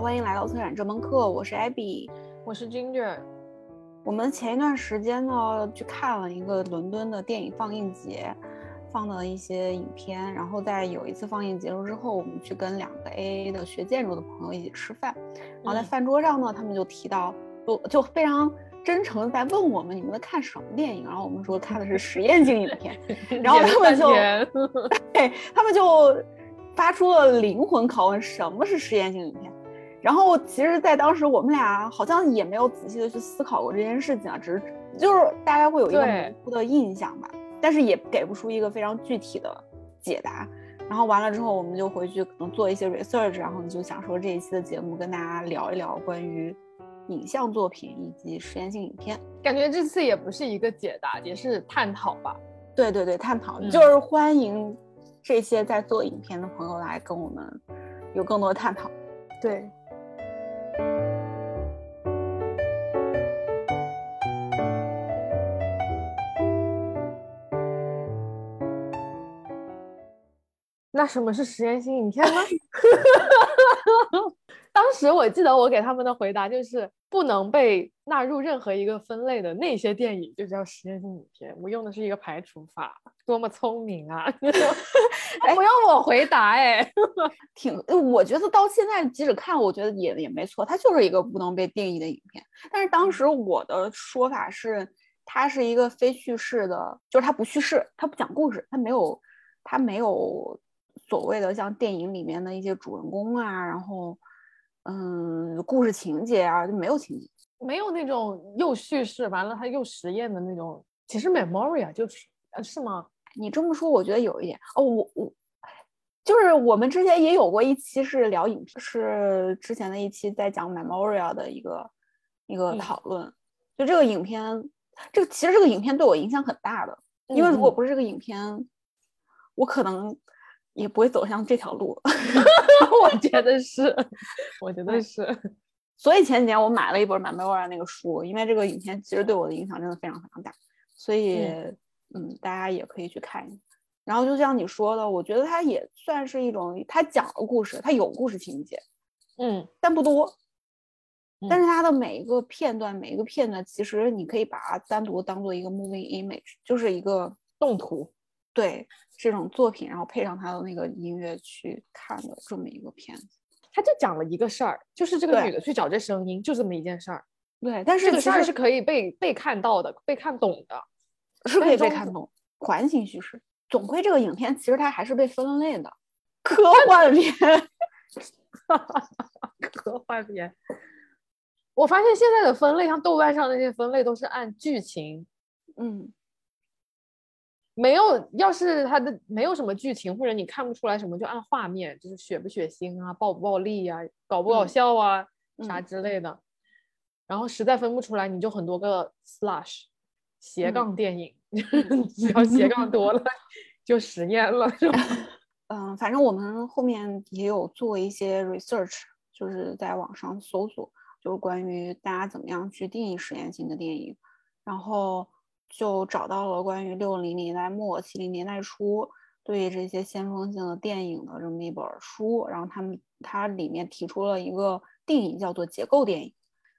好，欢迎来到策展这门课，我是 Abby，我是 Ginger。我们前一段时间呢去看了一个伦敦的电影放映节，放的一些影片，然后在有一次放映结束之后，我们去跟两个 AA 的学建筑的朋友一起吃饭，然后在饭桌上呢，他们就提到，就就非常真诚的在问我们你们在看什么电影，然后我们说看的是实验性影片，然后他们就 对，他们就发出了灵魂拷问，什么是实验性影片？然后其实，在当时我们俩好像也没有仔细的去思考过这件事情啊，只是就是大概会有一个模糊的印象吧，但是也给不出一个非常具体的解答。然后完了之后，我们就回去可能做一些 research，然后就想说这一期的节目跟大家聊一聊关于影像作品以及实验性影片。感觉这次也不是一个解答，也是探讨吧。对对对，探讨就是欢迎这些在做影片的朋友来跟我们有更多的探讨。对。那什么是实验性影片呢？当时我记得我给他们的回答就是不能被纳入任何一个分类的那些电影就叫实验性影片。我用的是一个排除法，多么聪明啊！不用我回答哎，挺，我觉得到现在即使看，我觉得也也没错，它就是一个不能被定义的影片。但是当时我的说法是，它是一个非叙事的，就是它不叙事，它不讲故事，它没有，它没有所谓的像电影里面的一些主人公啊，然后。嗯，故事情节啊，就没有情节，没有那种又叙事完了他又实验的那种。其实 Memoria 就是，呃，是吗？你这么说，我觉得有一点哦。我我就是我们之前也有过一期是聊影，是之前的一期在讲 Memoria 的一个一个讨论。就这个影片，这个其实这个影片对我影响很大的，因为如果不是这个影片，我可能。也不会走向这条路，我觉得是，我觉得是。所以前几年我买了一本《满贝尔》那个书，因为这个影片其实对我的影响真的非常非常大，所以嗯，大家也可以去看一下。然后就像你说的，我觉得它也算是一种，它讲了故事，它有故事情节，嗯，但不多。但是它的每一个片段，每一个片段，其实你可以把它单独当做一个 moving image，就是一个动图。对这种作品，然后配上它的那个音乐去看的这么一个片子，他就讲了一个事儿，就是这个女的去找这声音，就这么一件事儿。对，但是这个事儿是可以被被看到的，被看懂的，是可以被看懂。环形叙事，总归这个影片其实它还是被分类的 科幻片。科幻片，我发现现在的分类，像豆瓣上那些分类都是按剧情，嗯。没有，要是它的没有什么剧情，或者你看不出来什么，就按画面，就是血不血腥啊，暴不暴力呀，搞不搞笑啊，啥之类的。然后实在分不出来，你就很多个 slash 斜杠电影，只要斜杠多了就实验了，是吧？嗯，反正我们后面也有做一些 research，就是在网上搜索，就是关于大家怎么样去定义实验性的电影，然后。就找到了关于六零年代末七零年代初对这些先锋性的电影的这么一本书，然后他们它里面提出了一个定义，叫做结构电影。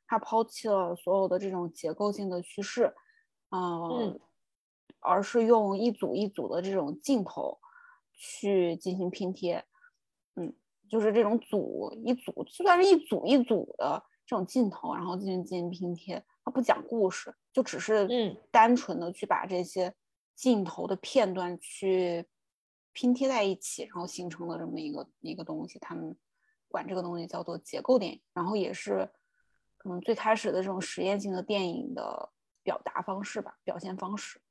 它抛弃了所有的这种结构性的叙事，嗯，而是用一组一组的这种镜头去进行拼贴，嗯，就是这种组一组，就算是一组一组的这种镜头，然后进行进行拼贴。它不讲故事，就只是嗯，单纯的去把这些镜头的片段去拼贴在一起，然后形成了这么一个一个东西。他们管这个东西叫做结构电影，然后也是可能最开始的这种实验性的电影的表达方式吧，表现方式。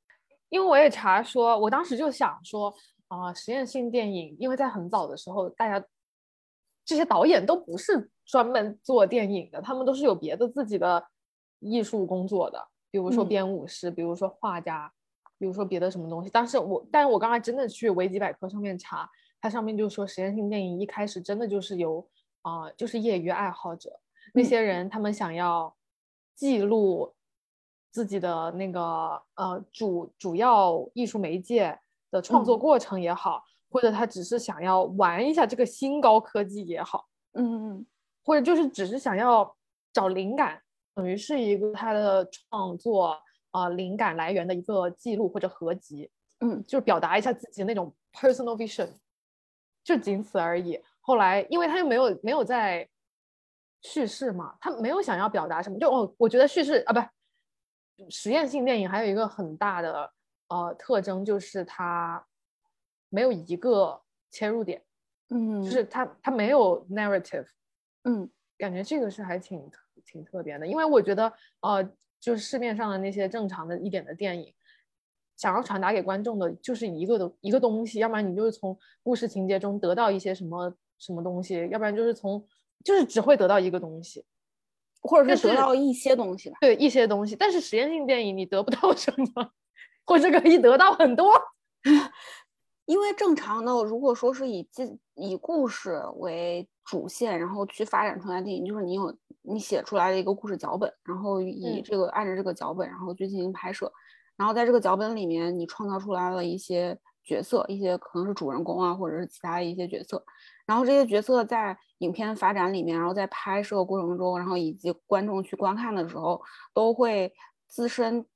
因为我也查说，我当时就想说啊，实验性电影，因为在很早的时候，大家这些导演都不是专门做电影的，他们都是有别的自己的。艺术工作的，比如说编舞师，比如说画家，比如说别的什么东西。但是我，但是我刚才真的去维基百科上面查，它上面就说实验性电影一开始真的就是由啊，就是业余爱好者那些人，他们想要记录自己的那个呃主主要艺术媒介的创作过程也好，或者他只是想要玩一下这个新高科技也好，嗯嗯。或者就是只是想要找灵感，等于是一个他的创作啊、呃灵感来源的一个记录或者合集，嗯，就是表达一下自己那种 personal vision，就仅此而已。后来，因为他又没有没有在叙事嘛，他没有想要表达什么，就哦，我觉得叙事啊，不实验性电影还有一个很大的呃特征就是它没有一个切入点，嗯，就是它它没有 narrative，嗯。感觉这个是还挺特挺特别的，因为我觉得呃，就是市面上的那些正常的一点的电影，想要传达给观众的就是一个的一个东西，要不然你就是从故事情节中得到一些什么什么东西，要不然就是从就是只会得到一个东西，或者但是是得到一些东西吧。对一些东西，但是实验性电影你得不到什么，或者可以得到很多。因为正常的，如果说是以记以故事为主线，然后去发展出来的电影，就是你有你写出来的一个故事脚本，然后以嗯。这个、按照这个脚本，然后去进行拍摄，然后在这个脚本里面，你创造出来了一些角色，一些可能是主人公啊，或者是其他的一些角色，然后这些角色在影片发展里面，然后在拍摄过程中，然后以及观众去观看的时候，都会自身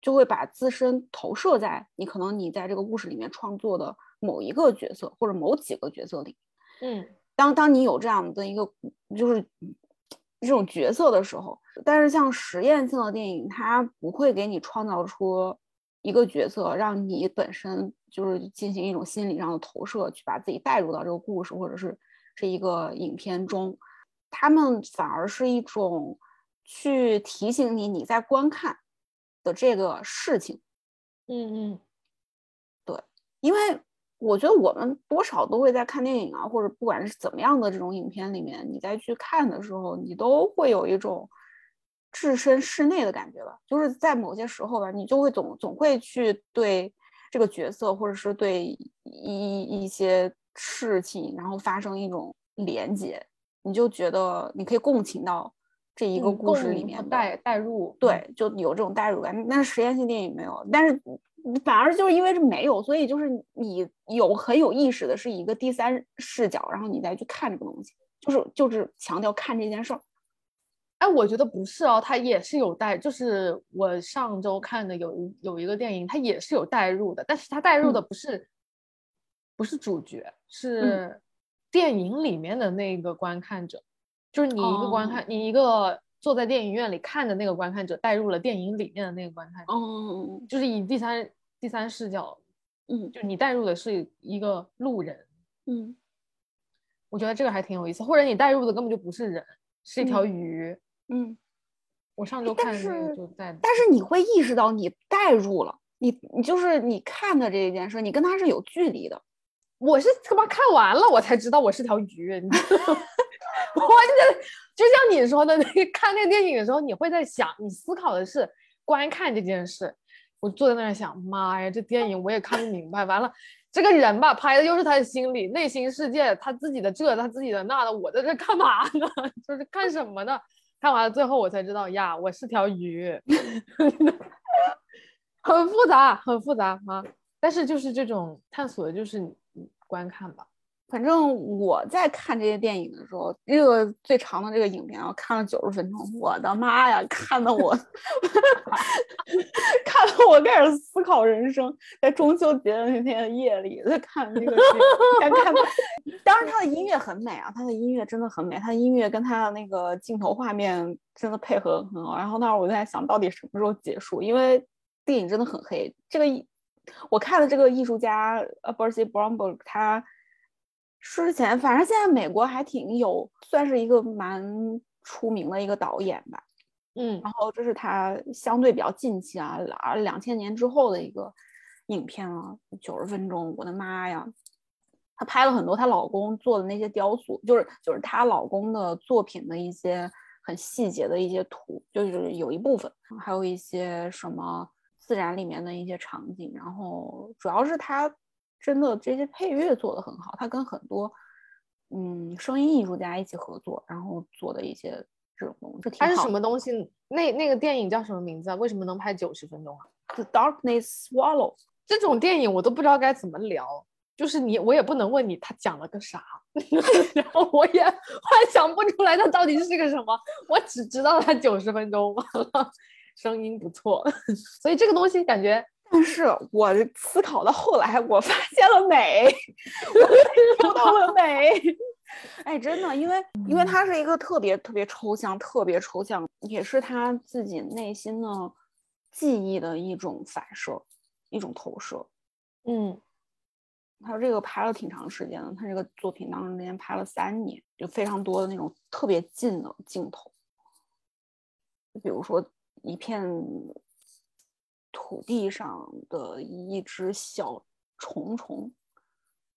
就会把自身投射在你可能你在这个故事里面创作的某一个角色或者某几个角色里。嗯当当你有这样的一个就是这种角色的时候，但是像实验性的电影，它不会给你创造出一个角色，让你本身就是进行一种心理上的投射，去把自己带入到这个故事或者是这一个影片中。他们反而是一种去提醒你你在观看的这个事情，嗯嗯对因为我觉得我们多少都会在看电影啊，或者不管是怎么样的这种影片里面，你再去看的时候，你都会有一种置身事内的感觉吧。就是在某些时候吧，你就会总总会去对这个角色，或者是对一一些事情，然后发生一种连接，你就觉得你可以共情到这一个嗯故事里面的和带带入，嗯对，就有这种代入感。但是实验性电影没有，但是你反而就是因为这没有，所以就是你有很有意识的是一个第三视角，然后你再去看这个东西，就是就是强调看这件事儿。哎，我觉得不是哦，它也是有带，就是我上周看的有一有一个电影，它也是有带入的，但是它带入嗯。的不是、不是主角，是电影里面的那个观看者，就是你一个观看，你一个坐在电影院里看的那个观看者带入了电影里面的那个观看者，嗯就是以第三第三视角，嗯就你带入的是一个路人，嗯我觉得这个还挺有意思，或者你带入的根本就不是人，是一条嗯鱼。嗯，我上周看的那个是就在，但是你会意识到你带入了，你你就是你看的这一件事，你跟他是有距离的。我是他妈看完了我才知道我是条鱼，你知道吗 我这就像你说的那看那个电影的时候，你会在想，你思考的是观看这件事。我坐在那儿想，妈呀，这电影我也看不明白。完了，这个人吧，拍的又是他的心理、内心世界，他自己的这，他自己的那的，我在这干嘛呢？就是看什么呢？看完了最后我才知道呀，我是条鱼，很复杂，很复杂啊。但是就是这种探索的，就是观看吧。反正我在看这些电影的时候，这个最长的这个影片我，看了九十分钟，我的妈呀，看的我，看的我开始思考人生。在中秋节的那天夜里，在看那个剧，看看，当然他的音乐很美啊，他的音乐真的很美，他的音乐跟他的那个镜头画面真的配合得很好。然后那会儿我就在想，到底什么时候结束？因为电影真的很黑。这个艺我看了这个艺术家呃 Bercy Bromberg，他之前反正现在美国还挺有，算是一个蛮出名的一个导演吧。嗯然后这是他相对比较近期啊，两两千年之后的一个影片了，九十分钟，我的妈呀！她拍了很多她老公做的那些雕塑，就是就是她老公的作品的一些很细节的一些图，就是有一部分，还有一些什么自然里面的一些场景，然后主要是他真的这些配乐做的很好，他跟很多嗯声音艺术家一起合作，然后做的一些这种东西，挺它是什么东西？那那个电影叫什么名字啊？为什么能拍九十分钟啊？The Darkness Swallow。这种电影我都不知道该怎么聊。就是你我也不能问你他讲了个啥，然后我也幻想不出来他到底是个什么，我只知道他九十分钟声音不错，所以这个东西感觉。但是我思考到后来，我发现了美，我找 到了美。哎，真的，因为因为它是一个特别特别抽象、特别抽象，也是他自己内心的记忆的一种反射、一种投射。嗯，他这个拍了挺长时间的，他这个作品当中连拍了三年，就非常多的那种特别近的镜头，就比如说一片。土地上的一只小虫虫，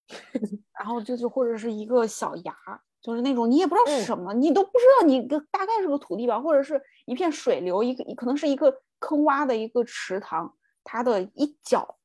然后就是或者是一个小芽，就是那种你也不知道是什么，你都不知道你个大概是个土地吧，或者是一片水流，一个可能是一个坑洼的一个池塘，它的一角。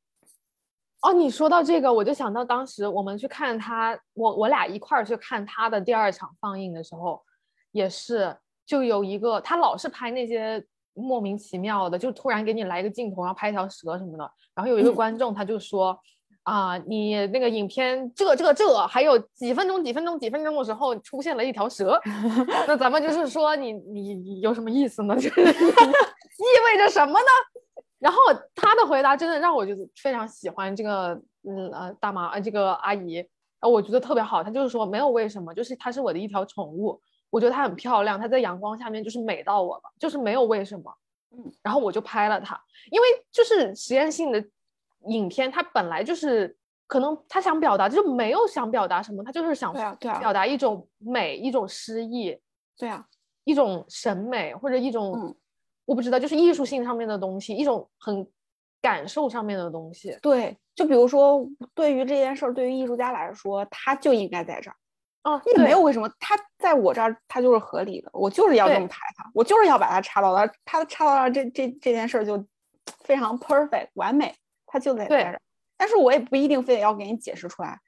哦，你说到这个，我就想到当时我们去看他，我我俩一块儿去看他的第二场放映的时候，也是就有一个他老是拍那些。莫名其妙的，就突然给你来一个镜头，然后拍一条蛇什么的。然后有一个观众他就说：“啊，你那个影片这这这还有几分钟、几分钟、几分钟的时候出现了一条蛇，那咱们就是说你你有什么意思呢？就是 意味着什么呢？”然后他的回答真的让我就是非常喜欢这个嗯呃大妈呃这个阿姨啊，我觉得特别好。他就是说没有为什么，就是它是我的一条宠物。我觉得它很漂亮，它在阳光下面就是美到我了，就是没有为什么，嗯，然后我就拍了它，因为就是实验性的影片，它本来就是可能他想表达就没有想表达什么，他就是想表达一种美，一种诗意，对啊，一种审美或者一种我不知道，就是艺术性上面的东西，一种很感受上面的东西。对，就比如说对于这件事儿，对于艺术家来说，他就应该在这儿。哦，也没有为什么，他在我这儿他就是合理的，我就是要这么排他，我就是要把它插到那儿，他插到那儿，这这这件事儿就非常 perfect 完美，他就得在这儿。但是我也不一定非得要给你解释出来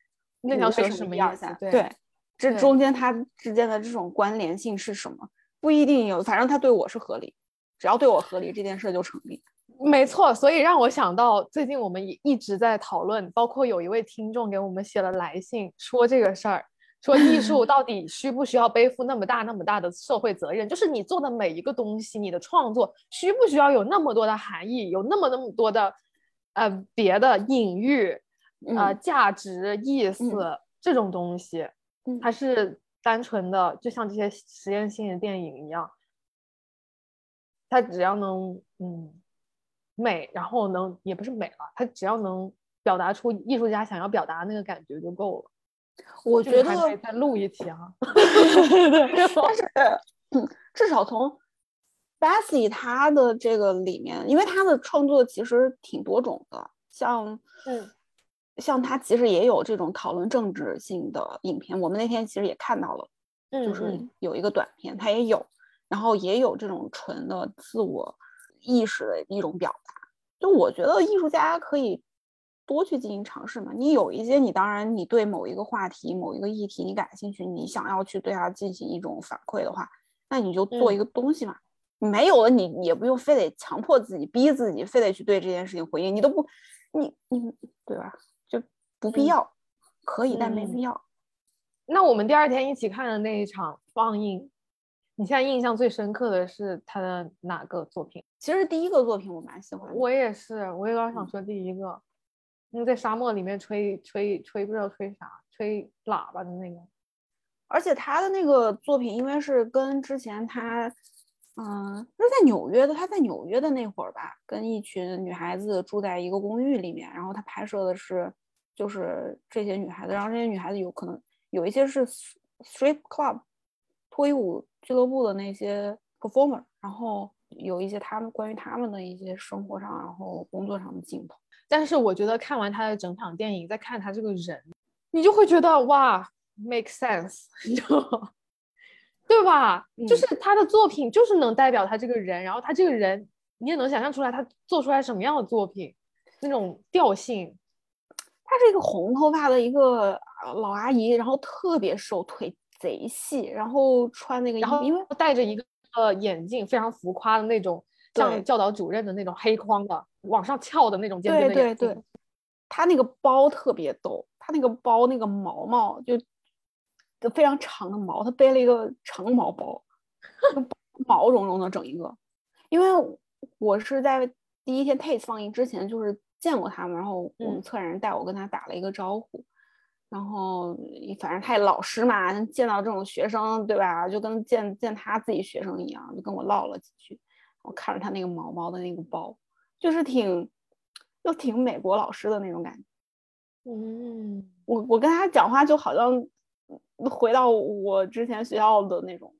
那条蛇是什么一二三，对，这中间它之间的这种关联性是什么，不一定有，反正他对我是合理，只要对我合理，这件事就成立。没错，所以让我想到最近我们一一直在讨论，包括有一位听众给我们写了来信说这个事儿。说艺 术到底需不需要背负那么大那么大的社会责任？就是你做的每一个东西，你的创作需不需要有那么多的含义，有那么那么多的呃别的隐喻、呃价值意思这种东西，还是单纯的就像这些实验性的电影一样，它只要能嗯美，然后能也不是美了，它只要能表达出艺术家想要表达那个感觉就够了。我觉得再录一期哈，但是至少从 Bessy 他的这个里面，因为他的创作其实挺多种的，像嗯，像他其实也有这种讨论政治性的影片，我们那天其实也看到了，就是有一个短片，他也有，然后也有这种纯的自我意识的一种表达，就我觉得艺术家可以。多去进行尝试嘛。你有一些，你当然你对某一个话题、某一个议题你感兴趣，你想要去对它进行一种反馈的话，那你就做一个东西嘛。没有了，你也不用非得强迫自己、逼自己，非得去对这件事情回应。你都不，你你对吧？就不必要，可以，但没必要。那我们第二天一起看的那一场放映，你现在印象最深刻的是他的哪个作品？其实第一个作品我蛮喜欢，我也是，我也刚想说第一个。那在沙漠里面吹吹吹，不知道吹啥，吹喇叭的那个。而且他的那个作品，因为是跟之前他，嗯，是在纽约的，他在纽约的那会儿吧，跟一群女孩子住在一个公寓里面，然后他拍摄的是，就是这些女孩子，然后这些女孩子有可能有一些是 strip club 脱衣舞俱乐部的那些 performer，然后有一些他们关于他们的一些生活上，然后工作上的镜头。但是我觉得看完他的整场电影，再看他这个人，你就会觉得哇，make sense，你知道吗？对吧？就是他的作品就是能代表他这个人，然后他这个人你也能想象出来他做出来什么样的作品，那种调性。他是一个红头发的一个老阿姨，然后特别瘦，腿贼细，然后穿那个，然后因为戴着一个呃眼镜，非常浮夸的那种。像教导主任的那种黑框的往上翘的那种尖尖的对对对，他那个包特别逗，他那个包那个毛毛就就非常长的毛，他背了一个长毛包，毛茸茸的整一个。因为我是在第一天 Tate 放映之前就是见过他们，然后我们策展人带我跟他打了一个招呼。然后反正他也老师嘛，见到这种学生，对吧？就跟见见他自己学生一样，就跟我唠了几句。我看着他那个毛毛的那个包，就是挺，又挺美国老师的那种感觉。嗯，我我跟他讲话就好像回到我之前学校的那种，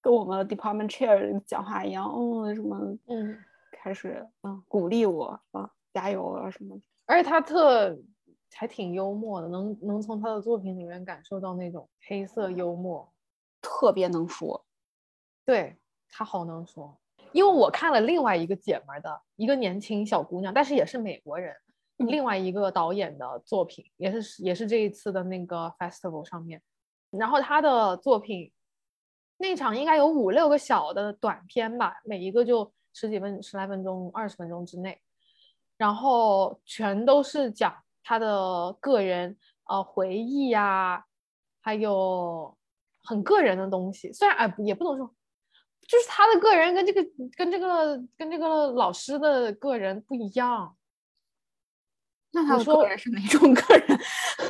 跟我们 department chair 讲话一样。哦，什么，嗯，开始嗯鼓励我啊，加油啊什么。而且他特。还挺幽默的，能能从他的作品里面感受到那种黑色幽默，特别能说。对他好能说，因为我看了另外一个姐们的一个年轻小姑娘，但是也是美国人，另外一个导演的作品，也是也是这一次的那个 festival 上面，然后她的作品那场应该有五六个小的短片吧，每一个就十几分十来分钟，二十分钟之内，然后全都是讲。她的个人呃回忆呀，还有很个人的东西，虽然哎也不能说，就是他的个人跟这个跟这个跟这个老师的个人不一样。那他的个人是哪种个人？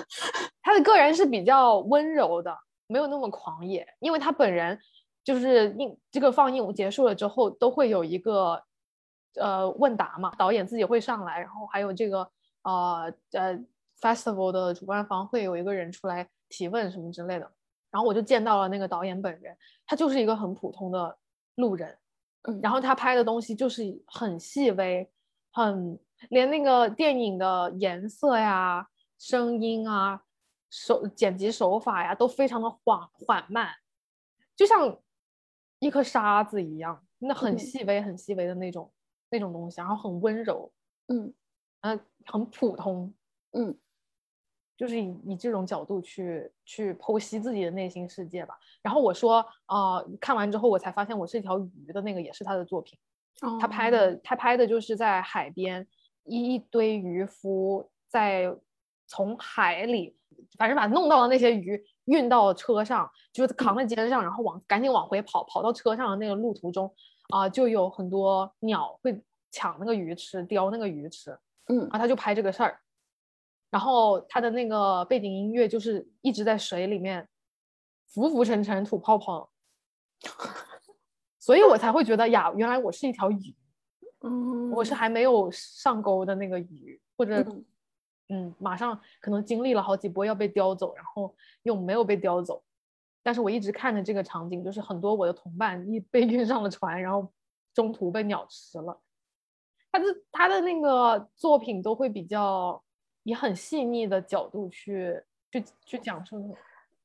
他的个人是比较温柔的，没有那么狂野，因为他本人就是映这个放映结束了之后都会有一个呃问答嘛，导演自己会上来，然后还有这个。呃呃，festival 的主办方会有一个人出来提问什么之类的，然后我就见到了那个导演本人，他就是一个很普通的路人，嗯，然后他拍的东西就是很细微，很连那个电影的颜色呀、声音啊、手剪辑手法呀都非常的缓缓慢，就像一颗沙子一样，那很细微、很细微的那种那种东西，然后很温柔，嗯。嗯，很普通，嗯，就是以以这种角度去去剖析自己的内心世界吧。然后我说，啊，看完之后我才发现我是一条鱼的那个也是他的作品。他拍的他拍的就是在海边，一一堆渔夫在从海里，反正把弄到的那些鱼运到车上，就是扛在肩上，然后往赶紧往回跑，跑到车上的那个路途中，啊，就有很多鸟会抢那个鱼吃，叼那个鱼吃。嗯，然后他就拍这个事儿，然后他的那个背景音乐就是一直在水里面浮浮沉沉吐泡泡，所以我才会觉得呀，原来我是一条鱼，嗯，我是还没有上钩的那个鱼，或者嗯，马上可能经历了好几波要被叼走，然后又没有被叼走，但是我一直看着这个场景，就是很多我的同伴一被运上了船，然后中途被鸟吃了。他的他的那个作品都会比较以很细腻的角度去去去讲述，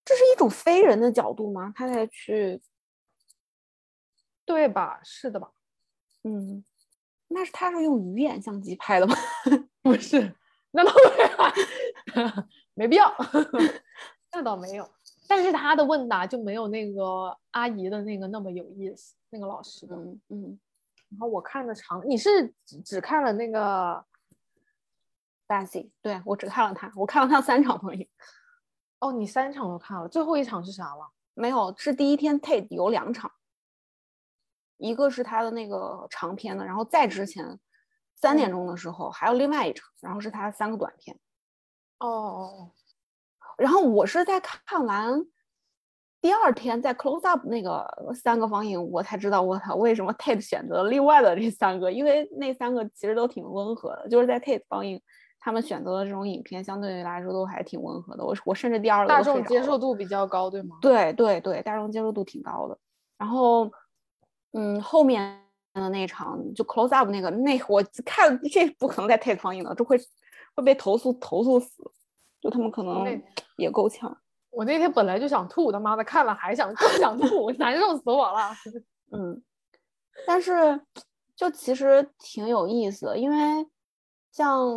这是一种非人的角度吗？他才去，对吧？是的吧？嗯，那是他是用鱼眼相机拍的吗？不是，那倒没有，没必要，那倒没有。但是他的问答就没有那个阿姨的那个那么有意思，那个老师的，嗯嗯。然后我看的长，你是只只看了那个 b a s s i 对我只看了他，我看了他三场放映。哦，你三场都看了，最后一场是啥了？没有，是第一天 Tate 有两场，一个是他的那个长篇的，然后再之前三点钟的时候还有另外一场，然后是他三个短片。哦哦哦，然后我是在看完。第二天在 close up 那个三个放映，我才知道我操为什么 Tate 选择另外的这三个，因为那三个其实都挺温和的，就是在 Tate 放映，他们选择的这种影片相对于来说都还挺温和的。我我甚至第二个大众接受度比较高，对吗？对对对，大众接受度挺高的。然后，嗯，后面的那场就 close up 那个，那我看这不可能再 Tate 放映了，这会会被投诉投诉死，就他们可能也够呛。我那天本来就想吐，他妈的看了还想更想吐，难受死我了。嗯，但是就其实挺有意思的，因为像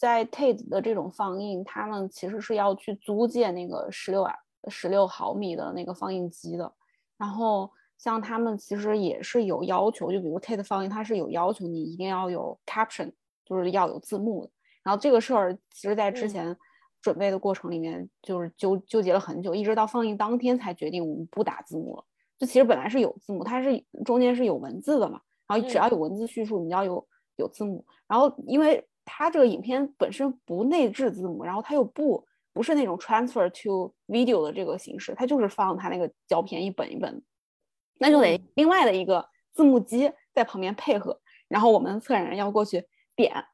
在 Tate 的这种放映，他们其实是要去租借那个十六啊十六毫米的那个放映机的。然后像他们其实也是有要求，就比如 Tate 放映，它是有要求你一定要有 caption，就是要有字幕的。然后这个事儿其实在之前。准备的过程里面，就是纠纠结了很久，一直到放映当天才决定我们不打字幕了。就其实本来是有字幕，它是中间是有文字的嘛，然后只要有文字叙述，你要有有字幕。然后因为它这个影片本身不内置字幕，然后它又不不是那种 transfer to video 的这个形式，它就是放它那个胶片一本一本，那就得另外的一个字幕机在旁边配合，然后我们策展人要过去点，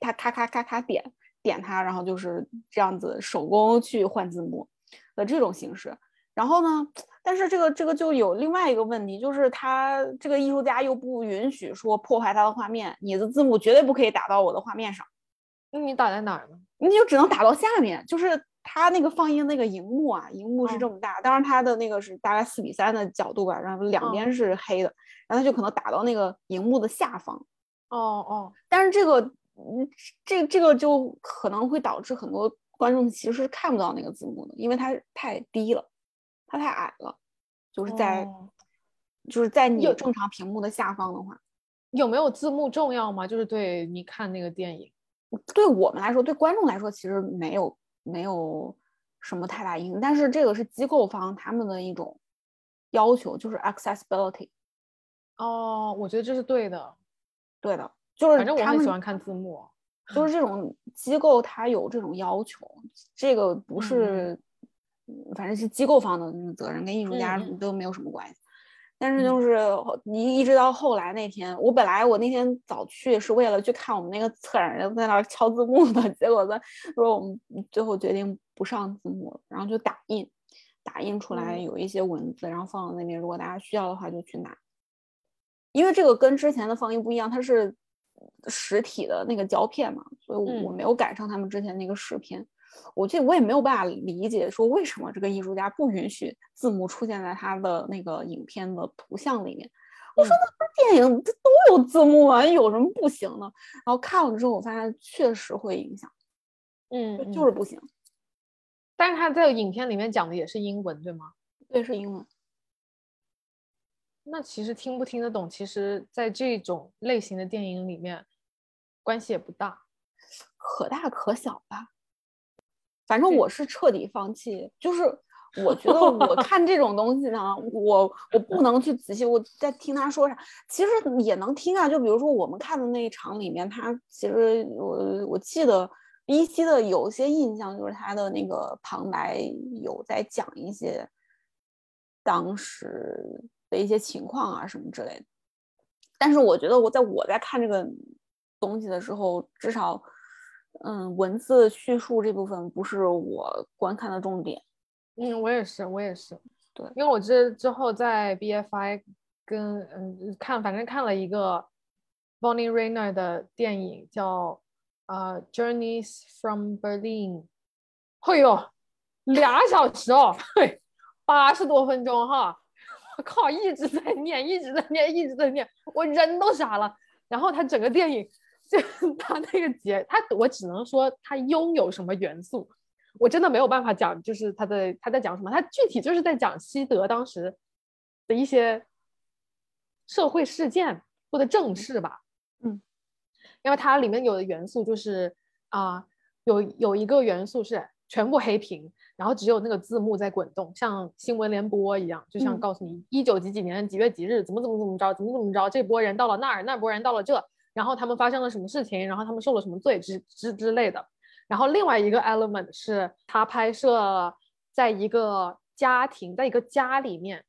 它咔咔咔咔点点它，然后就是这样子手工去换字幕的这种形式。然后呢，但是这个这个就有另外一个问题，就是他这个艺术家又不允许说破坏他的画面，你的字幕绝对不可以打到我的画面上。那你打在哪儿呢？你就只能打到下面，就是他那个放映那个荧幕啊，荧幕是这么大，当然他的那个是大概四比三的角度吧，然后两边是黑的，然后他就可能打到那个荧幕的下方。哦哦，但是这个，嗯，这这个就可能会导致很多观众其实是看不到那个字幕的，因为它太低了，它太矮了，就是在就是在你正常屏幕的下方的话，有没有字幕重要吗？就是对你看那个电影。对我们来说，对观众来说，其实没有没有什么太大影响。但是这个是机构方他们的一种要求，就是 accessibility。哦，我觉得这是对的，对的，就是反正我很喜欢看字幕。就是这种机构，它有这种要求，这个不是，嗯反正是机构方的责任，跟艺术家都没有什么关系。但是就是你一直到后来那天，我本来我那天早去是为了去看我们那个策展人在那儿敲字幕的，结果他说我们最后决定不上字幕了，然后就打印，打印出来嗯有一些文字，然后放到那边，如果大家需要的话就去拿。因为这个跟之前的放映不一样，它是实体的那个胶片嘛，所以我没有赶上他们之前那个试片。我这我也没有办法理解，说为什么这个艺术家不允许字幕出现在他的那个影片的图像里面。我说嗯那不是电影这都有字幕啊，有什么不行呢？然后看了之后，我发现确实会影响，嗯就是不行。但是他在影片里面讲的也是英文，对吗？对，是英文。那其实听不听得懂，其实在这种类型的电影里面关系也不大。可大可小吧。反正我是彻底放弃，就是 我觉得我看这种东西呢，我我不能去仔细我在听他说啥，其实也能听啊。就比如说我们看的那一场里面，他其实我我记得依稀的有些印象，就是他的那个旁白有在讲一些当时的一些情况啊什么之类的。但是我觉得我在我在看这个东西的时候，至少，嗯，文字叙述这部分不是我观看的重点。嗯，我也是，我也是。对因为我之之后在 BFI 跟嗯看，反正看了一个 Bonnie Rainer 的电影，叫呃《Journeys from Berlin》。嘿呦，俩小时哦，嘿，八十多分钟哈，我靠，一直在念，一直在念，一直在念，我人都傻了。然后他整个电影，就 他那个节，他我只能说他拥有什么元素。我真的没有办法讲，就是他在他在讲什么，他具体就是在讲西德当时的一些社会事件或者政事吧。嗯，因为它里面有的元素就是啊、有有一个元素是全部黑屏，然后只有那个字幕在滚动，像新闻联播一样，就像嗯告诉你一九几几年几月几日怎么怎么怎么着，怎么怎么着，这波人到了那儿，那波人到了这，然后他们发生了什么事情，然后他们受了什么罪之之之类的。然后另外一个 element 是他拍摄在一个家庭，在一个家里面，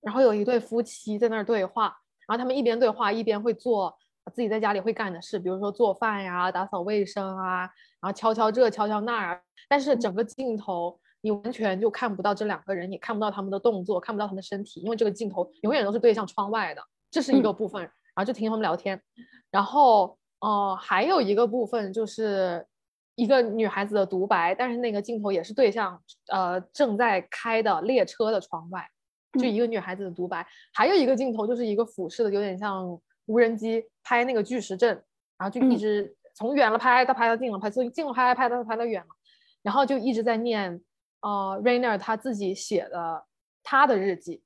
然后有一对夫妻在那儿对话，然后他们一边对话一边会做自己在家里会干的事，比如说做饭呀、打扫卫生啊，然后敲敲这敲敲那儿啊。但是整个镜头你完全就看不到这两个人，也看不到他们的动作，看不到他们的身体，因为这个镜头永远都是对向窗外的，这是一个部分。然后就听他们聊天，然后呃还有一个部分就是一个女孩子的独白，但是那个镜头也是对向呃正在开的列车的窗外，就嗯。一个女孩子的独白。还有一个镜头就是一个俯视的，有点像无人机拍那个巨石阵，然后就一嗯。直从远了拍到拍到近了拍，从近了拍拍到拍到远了，然后就一直在念呃 Rainer 他自己写的他的日记，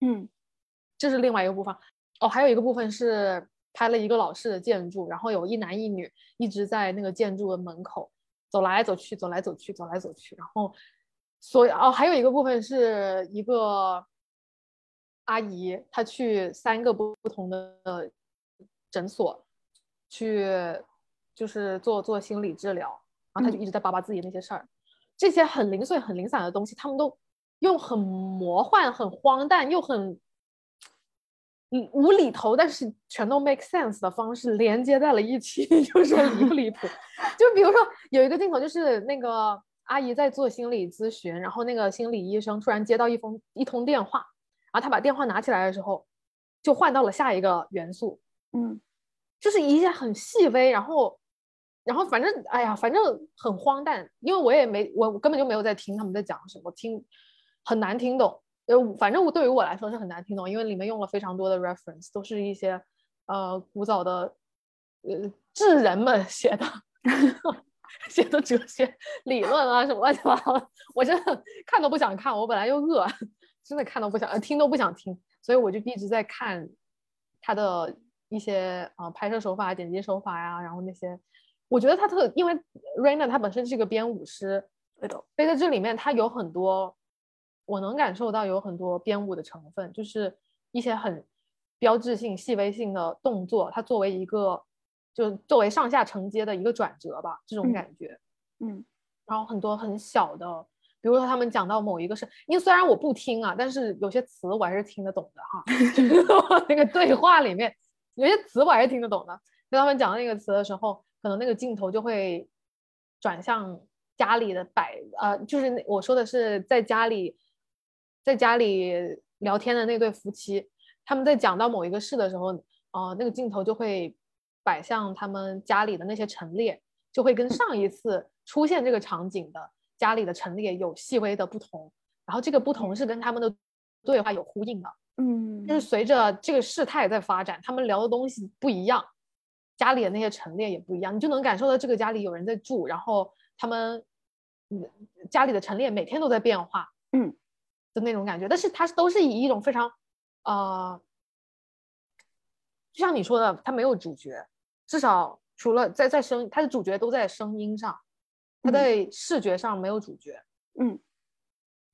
嗯。这是另外一个部分。哦，还有一个部分是拍了一个老式的建筑，然后有一男一女一直在那个建筑的门口走来走去，走来走去，走来走去，然后所以哦，还有一个部分是一个阿姨，她去三个不不同的诊所去，就是做做心理治疗，然后她就一直在叭叭自己那些事儿，这些很零碎、很零散的东西，他们都用很魔幻、很荒诞又很。嗯，无厘头，但是全都 make sense 的方式连接在了一起，就说离不离谱？就比如说有一个镜头，就是那个阿姨在做心理咨询，然后那个心理医生突然接到一封一通电话，然后他把电话拿起来的时候，就换到了下一个元素，嗯，就是一些很细微，然后，然后反正哎呀，反正很荒诞，因为我也没我根本就没有在听他们在讲什么，听很难听懂。呃，反正我对于我来说是很难听懂，因为里面用了非常多的 reference，都是一些呃古早的呃智人们写的 写的哲学理论啊什么乱七八糟的，我真的看都不想看。我本来又饿，真的看都不想，听都不想听，所以我就一直在看他的一些呃拍摄手法、剪辑手法呀，然后那些，我觉得他特，因为 Raina 他本身是个编舞师，对的，所以在这里面他有很多。我能感受到有很多编舞的成分，就是一些很标志性、细微性的动作，它作为一个就作为上下承接的一个转折吧，这种感觉，嗯，然后很多很小的，比如说他们讲到某一个是，因为虽然我不听啊，但是有些词我还是听得懂的哈，那个对话里面有些词我还是听得懂的，跟他们讲那个词的时候，可能那个镜头就会转向家里的摆，呃，就是我说的是在家里。在家里聊天的那对夫妻，他们在讲到某一个事的时候，呃，那个镜头就会摆向他们家里的那些陈列，就会跟上一次出现这个场景的家里的陈列有细微的不同，然后这个不同是跟他们的对话有呼应的，嗯，就是随着这个事态在发展，他们聊的东西不一样，家里的那些陈列也不一样，你就能感受到这个家里有人在住，然后他们，嗯，家里的陈列每天都在变化，嗯。的那种感觉，但是它都是以一种非常，呃，就像你说的，它没有主角，至少除了在在声，它的主角都在声音上，它在视觉上没有主角。嗯，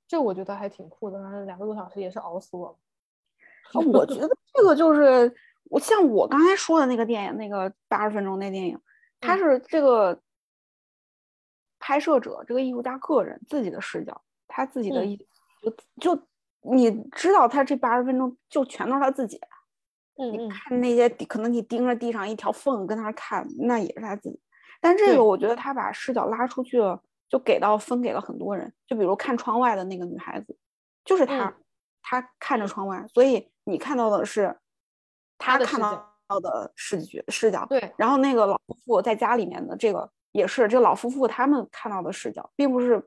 这我觉得还挺酷的，两个多小时也是熬死我了。我觉得这个就是我像我刚才说的那个电影，那个八十分钟那电影，它是这个拍摄者这个艺术家个人自己的视角，他自己的一。就就你知道，他这八十分钟就全都是他自己。嗯你看那些可能你盯着地上一条缝跟那看，那也是他自己。但这个我觉得他把视角拉出去了，就给到分给了很多人。就比如看窗外的那个女孩子，就是他，他看着窗外，所以你看到的是他看到的视觉视角。对。然后那个老夫妇在家里面的这个也是，这老夫妇他们看到的视角，并不是。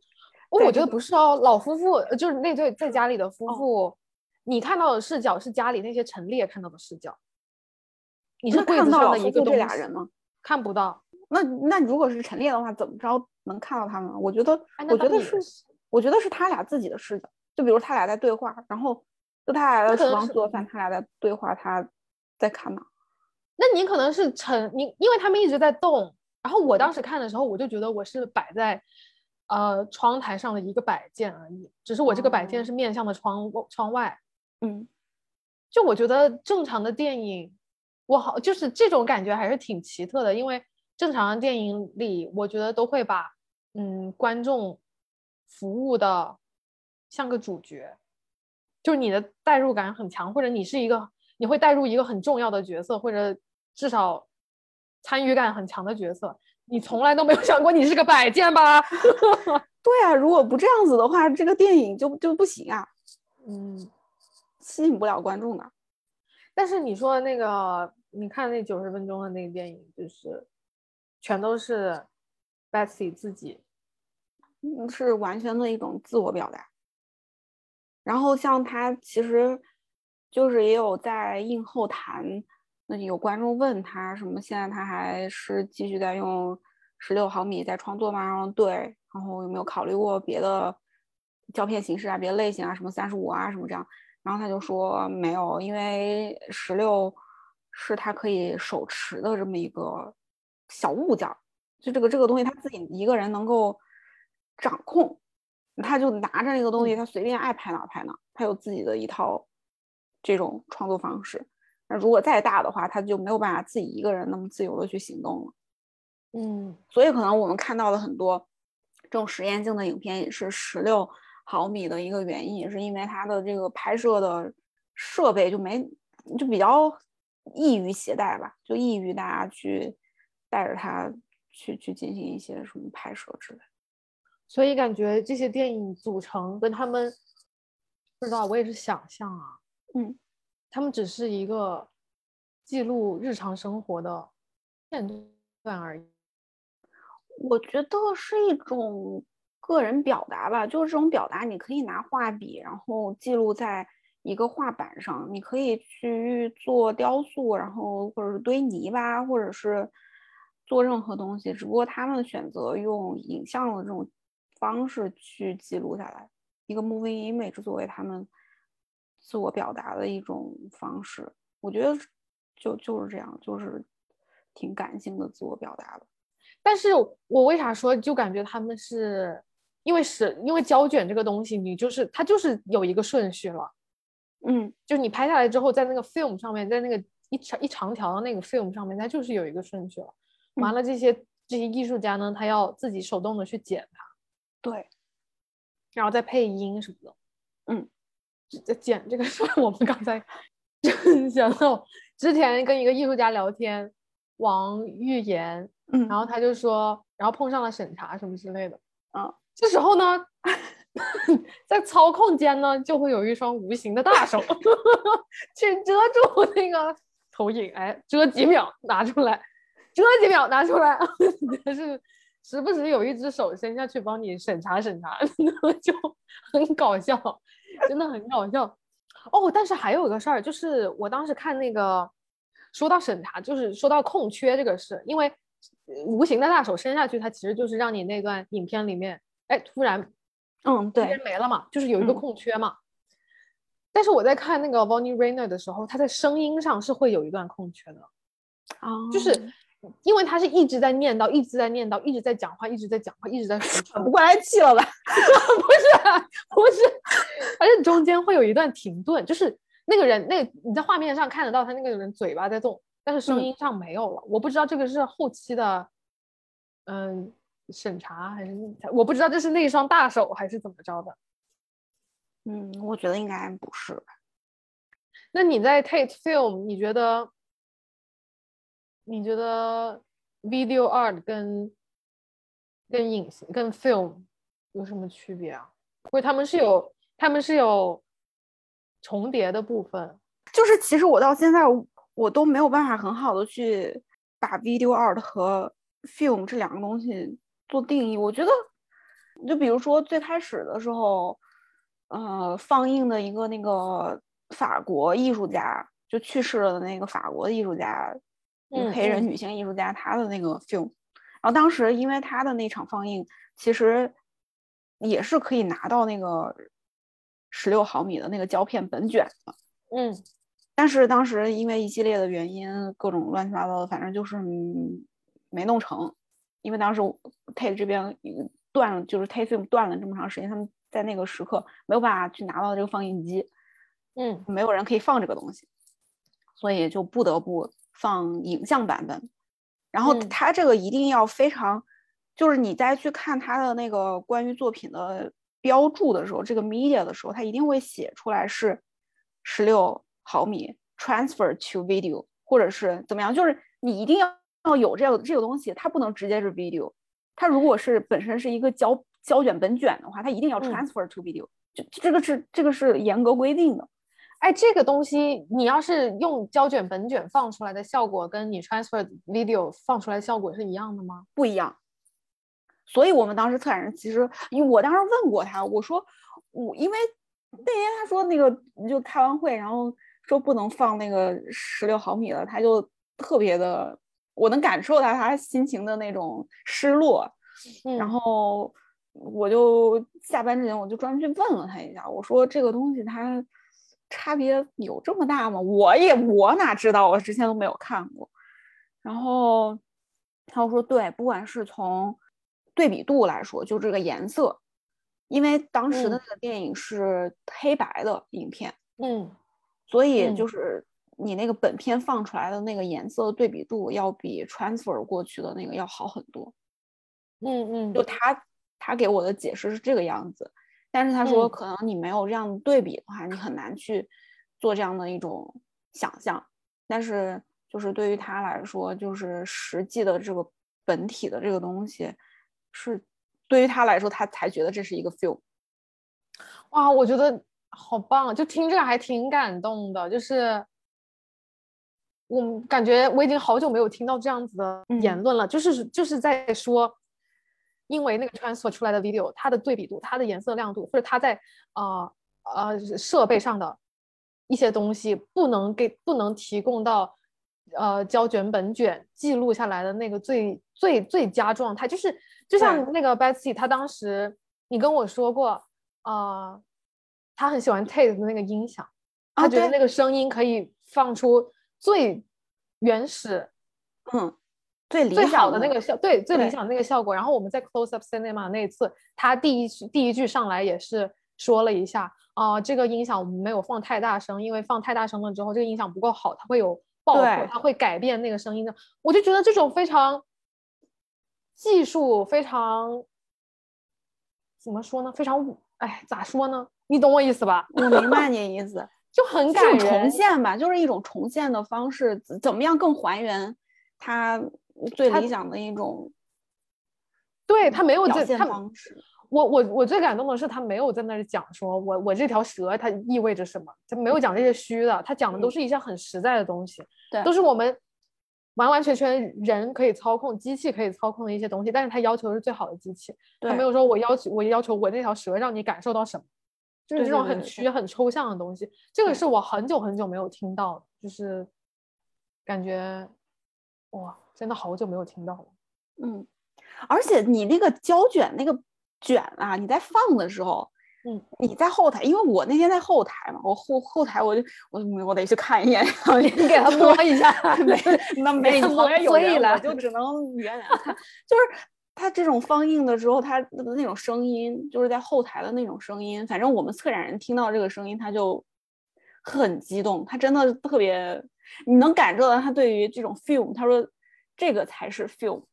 我觉得不是哦，老夫妇就是那对在家里的夫妇，你看到的视角是家里那些陈列看到的视角。你是看到的一个这俩人吗？看不到。那那如果是陈列的话，怎么着能看到他们？我觉得，我觉得是，我觉得是他俩自己的视角。就比如他俩在对话，然后就他俩在厨房做饭，他俩在对话，他在看哪？那你可能是陈你，因为他们一直在动。然后我当时看的时候，我就觉得我是摆在。呃，窗台上的一个摆件而已，只是我这个摆件是面向的窗窗外。嗯，就我觉得正常的电影，我好就是这种感觉还是挺奇特的，因为正常的电影里，我觉得都会把嗯观众服务的像个主角，就是你的代入感很强，或者你是一个你会带入一个很重要的角色，或者至少参与感很强的角色。你从来都没有想过你是个摆件吧？对啊，如果不这样子的话，这个电影就就不行啊，嗯，吸引不了观众的。但是你说那个，你看那九十分钟的那个电影，就是全都是 Betsy 自己，是完全的一种自我表达。然后像他其实就是也有在映后谈。那有观众问他什么？现在他还是继续在用十六毫米在创作吗？然后对，然后有没有考虑过别的胶片形式啊、别的类型啊，什么三十五啊什么这样？然后他就说没有，因为十六是他可以手持的这么一个小物件，就这个这个东西他自己一个人能够掌控，他就拿着那个东西，他随便爱拍哪拍哪，他有自己的一套这种创作方式。那如果再大的话，他就没有办法自己一个人那么自由的去行动了。嗯，所以可能我们看到的很多这种实验性的影片也是十六毫米的一个原因，也是因为它的这个拍摄的设备就没就比较易于携带吧，就易于大家去带着它去去进行一些什么拍摄之类。所以感觉这些电影组成跟他们不知道，我也是想象啊，嗯。他们只是一个记录日常生活的片段而已。我觉得是一种个人表达吧，就是这种表达，你可以拿画笔，然后记录在一个画板上，你可以去做雕塑，然后或者是堆泥巴，或者是做任何东西。只不过他们选择用影像的这种方式去记录下来，一个 moving image 作为他们。自我表达的一种方式，我觉得就就是这样，就是挺感性的自我表达的。但是我为啥说就感觉他们是因为是因为胶卷这个东西，你就是它就是有一个顺序了，嗯，就是你拍下来之后，在那个 film 上面，在那个一长一长条的那个 film 上面，它就是有一个顺序了。完了，这些这些艺术家呢，他要自己手动的去剪它，对，然后再配音什么的，嗯。在剪这个事儿，我们刚才 想到之前跟一个艺术家聊天，王玉言，嗯，然后他就说，然后碰上了审查什么之类的，嗯，这时候呢，在操控间呢，就会有一双无形的大手 去遮住那个投影，哎，遮几秒拿出来，遮几秒拿出来，但是时不时有一只手伸下去帮你审查审查，就很搞笑。真的很搞笑哦，但是还有一个事儿，就是我当时看那个，说到审查，就是说到空缺这个事，因为无形的大手伸下去，它其实就是让你那段影片里面，哎，突然，嗯，对，没了嘛，就是有一个空缺嘛。但是我在看那个 Bonnie Rainer 的时候，他在声音上是会有一段空缺的，啊，就是。因为他是一直在念叨，一直在念叨，一直在讲话，一直在讲话，一直在说，喘不过来气了吧？不是，不是，而且中间会有一段停顿，就是那个人，那个你在画面上看得到他那个人嘴巴在动，但是声音上没有了。我不知道这个是后期的，嗯，审查还是我不知道这是那一双大手还是怎么着的。嗯，我觉得应该不是。那你在 Tate Film，你觉得？你觉得 video art 跟跟影形跟 film 有什么区别啊？或者他们是有他们是有重叠的部分？就是其实我到现在我都没有办法很好的去把 video art 和 film 这两个东西做定义。我觉得，就比如说最开始的时候，呃，放映的一个那个法国艺术家就去世了的那个法国艺术家。黑人女性艺术家，她的那个 film，然后当时因为她的那场放映，其实也是可以拿到那个十六毫米的那个胶片本卷的，嗯，但是当时因为一系列的原因，各种乱七八糟的，反正就是没弄成，因为当时 Tate 这边断了，就是 Tate film 断了这么长时间，他们在那个时刻没有办法去拿到这个放映机，嗯，没有人可以放这个东西，所以就不得不。放影像版本，然后它这个一定要非常，就是你再去看它的那个关于作品的标注的时候，这个 media 的时候，它一定会写出来是十六毫米 transfer to video，或者是怎么样，就是你一定要要有这个这个东西，它不能直接是 video，它如果是本身是一个胶胶卷本卷的话，它一定要 transfer to video，就这个是这个是严格规定的。哎，这个东西你要是用胶卷本卷放出来的效果，跟你 transfer video 放出来效果是一样的吗？不一样。所以我们当时策展人其实，因为我当时问过他，我说我因为那天他说那个就开完会，然后说不能放那个十六毫米了，他就特别的，我能感受到他心情的那种失落。然后我就下班之前我就专门去问了他一下，我说这个东西它。差别有这么大吗？我也我哪知道，我之前都没有看过。然后他就说对，不管是从对比度来说，就这个颜色，因为当时的那个电影是黑白的影片，嗯，所以就是你那个本片放出来的那个颜色对比度要比 transfer 过去的那个要好很多。嗯嗯，就他他给我的解释是这个样子，但是他说可能你没有这样对比的话，你很难去做这样的一种想象。但是就是对于他来说，就是实际的这个本体的这个东西，是对于他来说，他才觉得这是一个 feel。哇，我觉得好棒，就听着还挺感动的。就是我感觉我已经好久没有听到这样子的言论了，就是就是在说。因为那个 transfer 出来的 video，它的对比度、它的颜色亮度，或者它在呃呃设备上的一些东西，不能给不能提供到呃胶卷本卷记录下来的那个最最最佳状态。就是就像那个 Betsy，他当时你跟我说过，呃，他很喜欢 Tate 的那个音响，他觉得那个声音可以放出最原始，嗯。最理想的那个效，对最理想的那个效果。然后我们在 close up cinema 那一次，他第一句第一句上来也是说了一下啊，这个音响我们没有放太大声，因为放太大声了之后，这个音响不够好，它会有爆破，它会改变那个声音的。我就觉得这种非常技术非常怎么说呢？非常哎，咋说呢？你懂我意思吧？我明白你意思，就很感人。重现吧，就是一种重现的方式，怎么样更还原它？最理想的一种，对他没有表现方式。我我我最感动的是他没有在那里讲说我我这条蛇它意味着什么，他没有讲这些虚的，他讲的都是一些很实在的东西，对，都是我们完完全全人可以操控、机器可以操控的一些东西。但是他要求是最好的机器，他没有说我要求我要求我这条蛇让你感受到什么，就是这种很虚、很抽象的东西。这个是我很久很久没有听到的，就是感觉哇。真的好久没有听到了，嗯，而且你那个胶卷那个卷啊，你在放的时候，嗯，你在后台，因为我那天在后台嘛，我后后台我就我我得去看一眼，你给他摸一下，没那没旁边有人，我 就只能远远看，就是他这种放映的时候，他那种声音，就是在后台的那种声音，反正我们策展人听到这个声音，他就很激动，他真的特别，你能感受到他对于这种 film，他说。这个才是 film，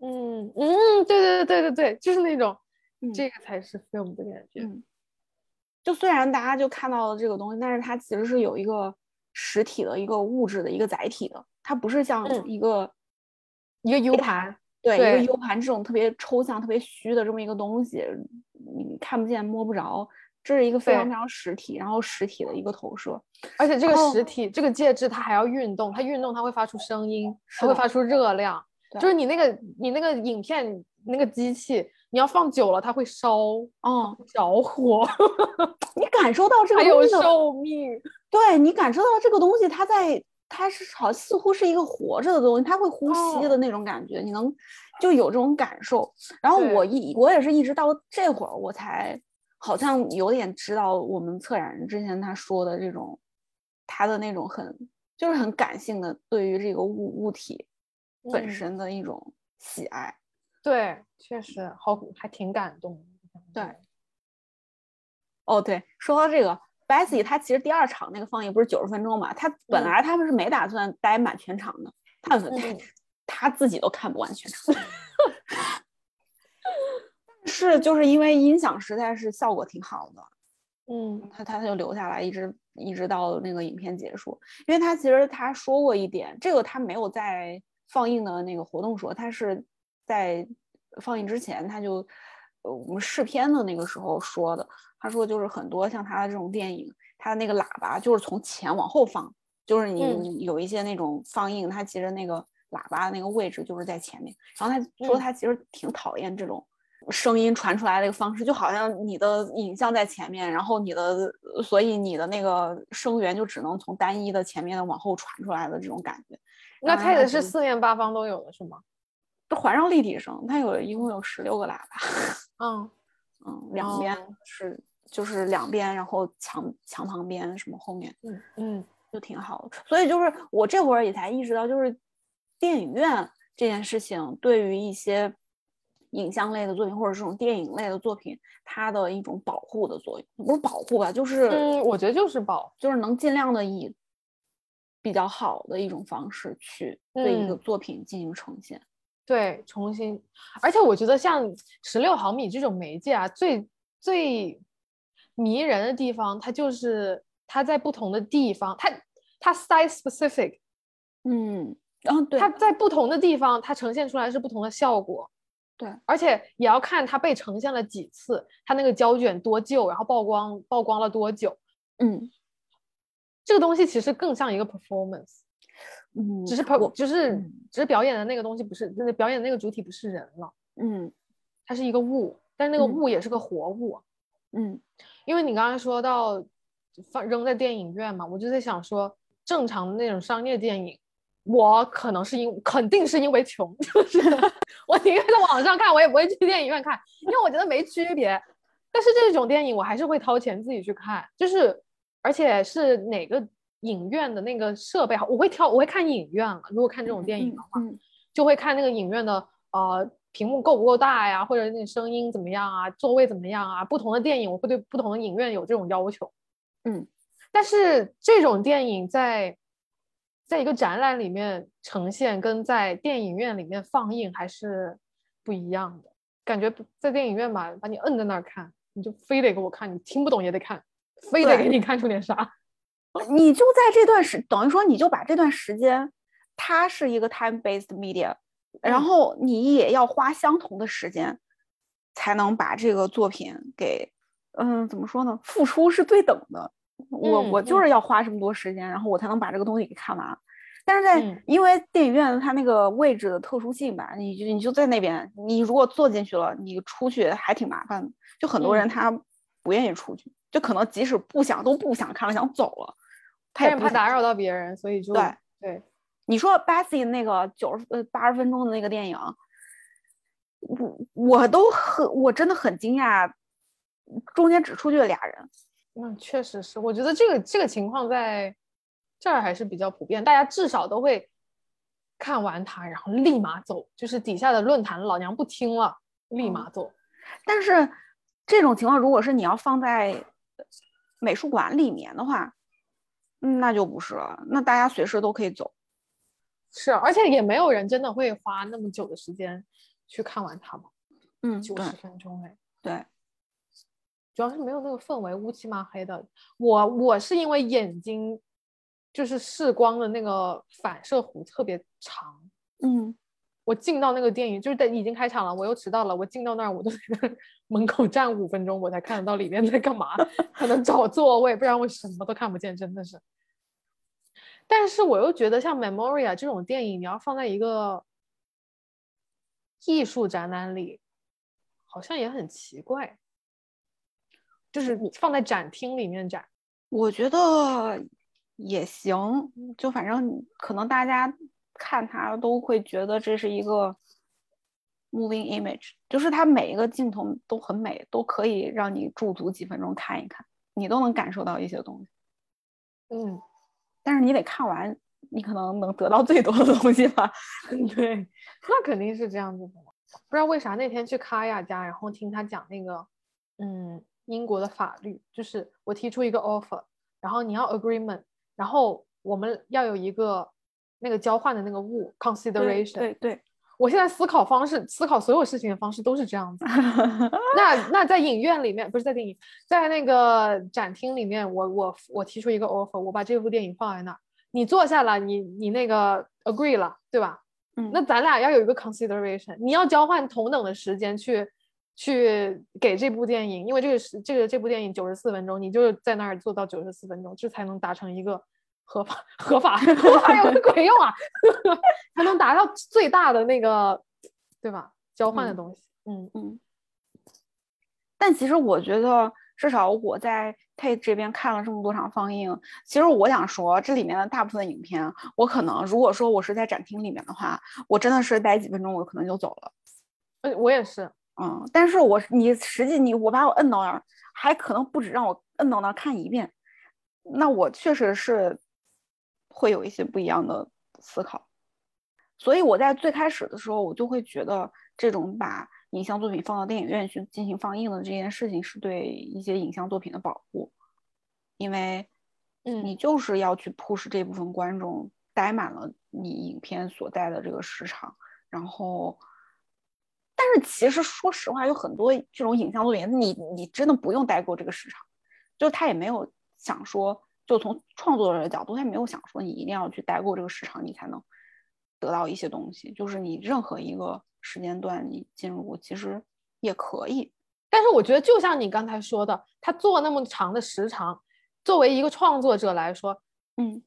嗯嗯，对对对对对对，就是那种，这个才是 film 的感觉。嗯，就虽然大家就看到了这个东西，但是它其实是有一个实体的一个物质的一个载体的，它不是像一个一个 U 盘，对，一个 U 盘这种特别抽象、特别虚的这么一个东西，你看不见、摸不着。这是一个非常非常实体，然后实体的一个投射，而且这。个实体这个介质它还要运动，它运动它会发出声音，它会发出热量，就是你那个你那个影片那个机器，你要放久了它会烧，嗯，着火，你感受到这个还有寿命，对你感受到这个东西它在它是好似乎是一个活着的东西，它会呼吸的那种感觉，你能就有这种感受。然后我一我也是一直到这会儿我才。好像有点知道我们策展人之前他说的这种，他的那种很就是很感性的对于这个物物体本身的一种喜爱。对，确实好，还挺感动。对。哦，对，说到这个，Bessy 他其实第二场那个放映不是九十分钟嘛？他本来他们是没打算待满全场的，他他他自己都看不完全场。是，就是因为音响实在是效果挺好的，嗯，他他他就留下来，一直一直到那个影片结束。因为他其实他说过一点，这个他没有在放映的那个活动说，他是在放映之前他就呃我们试片的那个时候说的。他说就是很多像他的这种电影，他的那个喇叭就是从前往后放，就是你有一些那种放映，他其实那个喇叭那个位置就是在前面。然后他说他其实挺讨厌这种。声音传出来的一个方式，就好像你的影像在前面，然后你的，所以你的那个声源就只能从单一的前面的往后传出来的这种感觉。那它也是四面八方都有的是吗？都环绕立体声，它有一共有十六个喇叭。嗯嗯，两边是就是两边，然后墙墙旁边什么后面，嗯嗯，就挺好的。所以就是我这会儿也才意识到，就是电影院。这件事情对于一些影像类的作品或者这种电影类的作品，它的一种保护的作用，不是保护吧，就是嗯，我觉得就是保，就是能尽量的以比较好的一种方式去对一个嗯作品进行呈现。对，重新，而且我觉得像十六毫米这种媒介啊，最最迷人的地方，它就是它在不同的地方，它它 size specific，嗯，然后对它在不同的地方，它呈现出来是不同的效果。对，而且也要看它被呈现了几次，它那个胶卷多旧，然后曝光曝光了多久。嗯这个东西其实更像一个 performance，嗯，只是我就是嗯只是表演的那个东西不是，那个表演的那个主体不是人了，嗯它是一个物，但是那个嗯物也是个活物。嗯因为你刚才说到放扔在电影院嘛，我就在想说，正常的那种商业电影，我可能是因肯定是因为穷，就是我宁愿在网上看，我也不会去电影院看，因为我觉得没区别。但是这种电影我还是会掏钱自己去看，就是而且是哪个影院的那个设备好，我会挑，我会看影院了。如果看这种电影的话，嗯就会看那个影院的呃屏幕够不够大呀，或者那声音怎么样啊，座位怎么样啊。不同的电影我会对不同的影院有这种要求。嗯，但是这种电影在在一个展览里面呈现，跟在电影院里面放映还是不一样的。感觉在电影院吧，把你摁在那儿看，你就非得给我看，你听不懂也得看，非得给你看出点啥。你就在这段时，等于说你就把这段时间，它是一个 time based media，然嗯后你也要花相同的时间，才能把这个作品给，嗯，怎么说呢？付出是对等的。我嗯我就是要花这么多时间，然后我才能把这个东西给看完。但是在、嗯因为电影院它那个位置的特殊性吧，你就你就在那边，你如果坐进去了，你出去还挺麻烦的。就很多人嗯他不愿意出去，就可能即使不想都不想看了，想走了，他也怕打扰到别人，所以就对对，你说巴西那个九十呃八十分钟的那个电影，我我都很我真的很惊讶，中间只出去了俩人。那确实是，我觉得这个这个情况在这儿还是比较普遍，大家至少都会看完它，然后立马走，就是底下的论坛老娘不听了，立马走。但是这种情况，如果是你要放在美术馆里面的话，嗯那就不是了，那大家随时都可以走。是，而且也没有人真的会花那么久的时间去看完它吧，嗯，对九十分钟哎，对，主要是没有那个氛围，乌漆嘛黑的。我我是因为眼睛就是视光的那个反射弧特别长，嗯我进到那个电影，就是在已经开场了，我又迟到了，我进到那儿，我就 在那门口站五分钟，我才看得到里面在干嘛，才能找座位，不然我什么都看不见，真的是。但是我又觉得像《Memoria》这种电影，你要放在一个艺术展览里，好像也很奇怪，就是你放在展厅里面展，我觉得也行，就反正可能大家看它都会觉得这是一个 moving image，就是它每一个镜头都很美，都可以让你驻足几分钟看一看，你都能感受到一些东西。嗯，但是你得看完，你可能能得到最多的东西吧。对，那肯定是这样子的。不知道为啥那天去卡雅家，然后听他讲那个，嗯，英国的法律，就是我提出一个 offer，然后你要 agreement，然后我们要有一个那个交换的那个物 consideration。对对，我现在思考方式，思考所有事情的方式都是这样子。那 那在影院里面，不是在电影，在那个展厅里面，我我我提出一个 offer，我把这部电影放在那儿，你坐下了，你你那个 agree 了，对吧？嗯，那咱俩要有一个 consideration，你要交换同等的时间去去给这部电影，因为这个是这个这部电影九十四分钟，你就在那儿做到九十四分钟，这才能达成一个合法 合法合法有个鬼用啊，才能达到最大的那个对吧？交换的嗯东西，嗯嗯。但其实我觉得，至少我在 Tate 这边看了这么多场放映，其实我想说，这里面的大部分影片，我可能如果说我是在展厅里面的话，我真的是待几分钟，我可能就走了。呃，我也是，嗯，但是我你实际你我把我摁到那儿，还可能不止让我摁到那儿看一遍，那我确实是会有一些不一样的思考。所以我在最开始的时候，我就会觉得这种把影像作品放到电影院去进行放映的这件事情是对一些影像作品的保护，因为，嗯，你就是要去 push 这部分观众待满了你影片所在的这个时长，然后，但是其实说实话，有很多这种影像作品，你你真的不用代购这个时长，就他也没有想说，就从创作者的角度，他也没有想说你一定要去代购这个时长，你才能。得到一些东西，就是你任何一个时间段你进入其实也可以，但是我觉得就像你刚才说的，他做那么长的时长，作为一个创作者来说，嗯，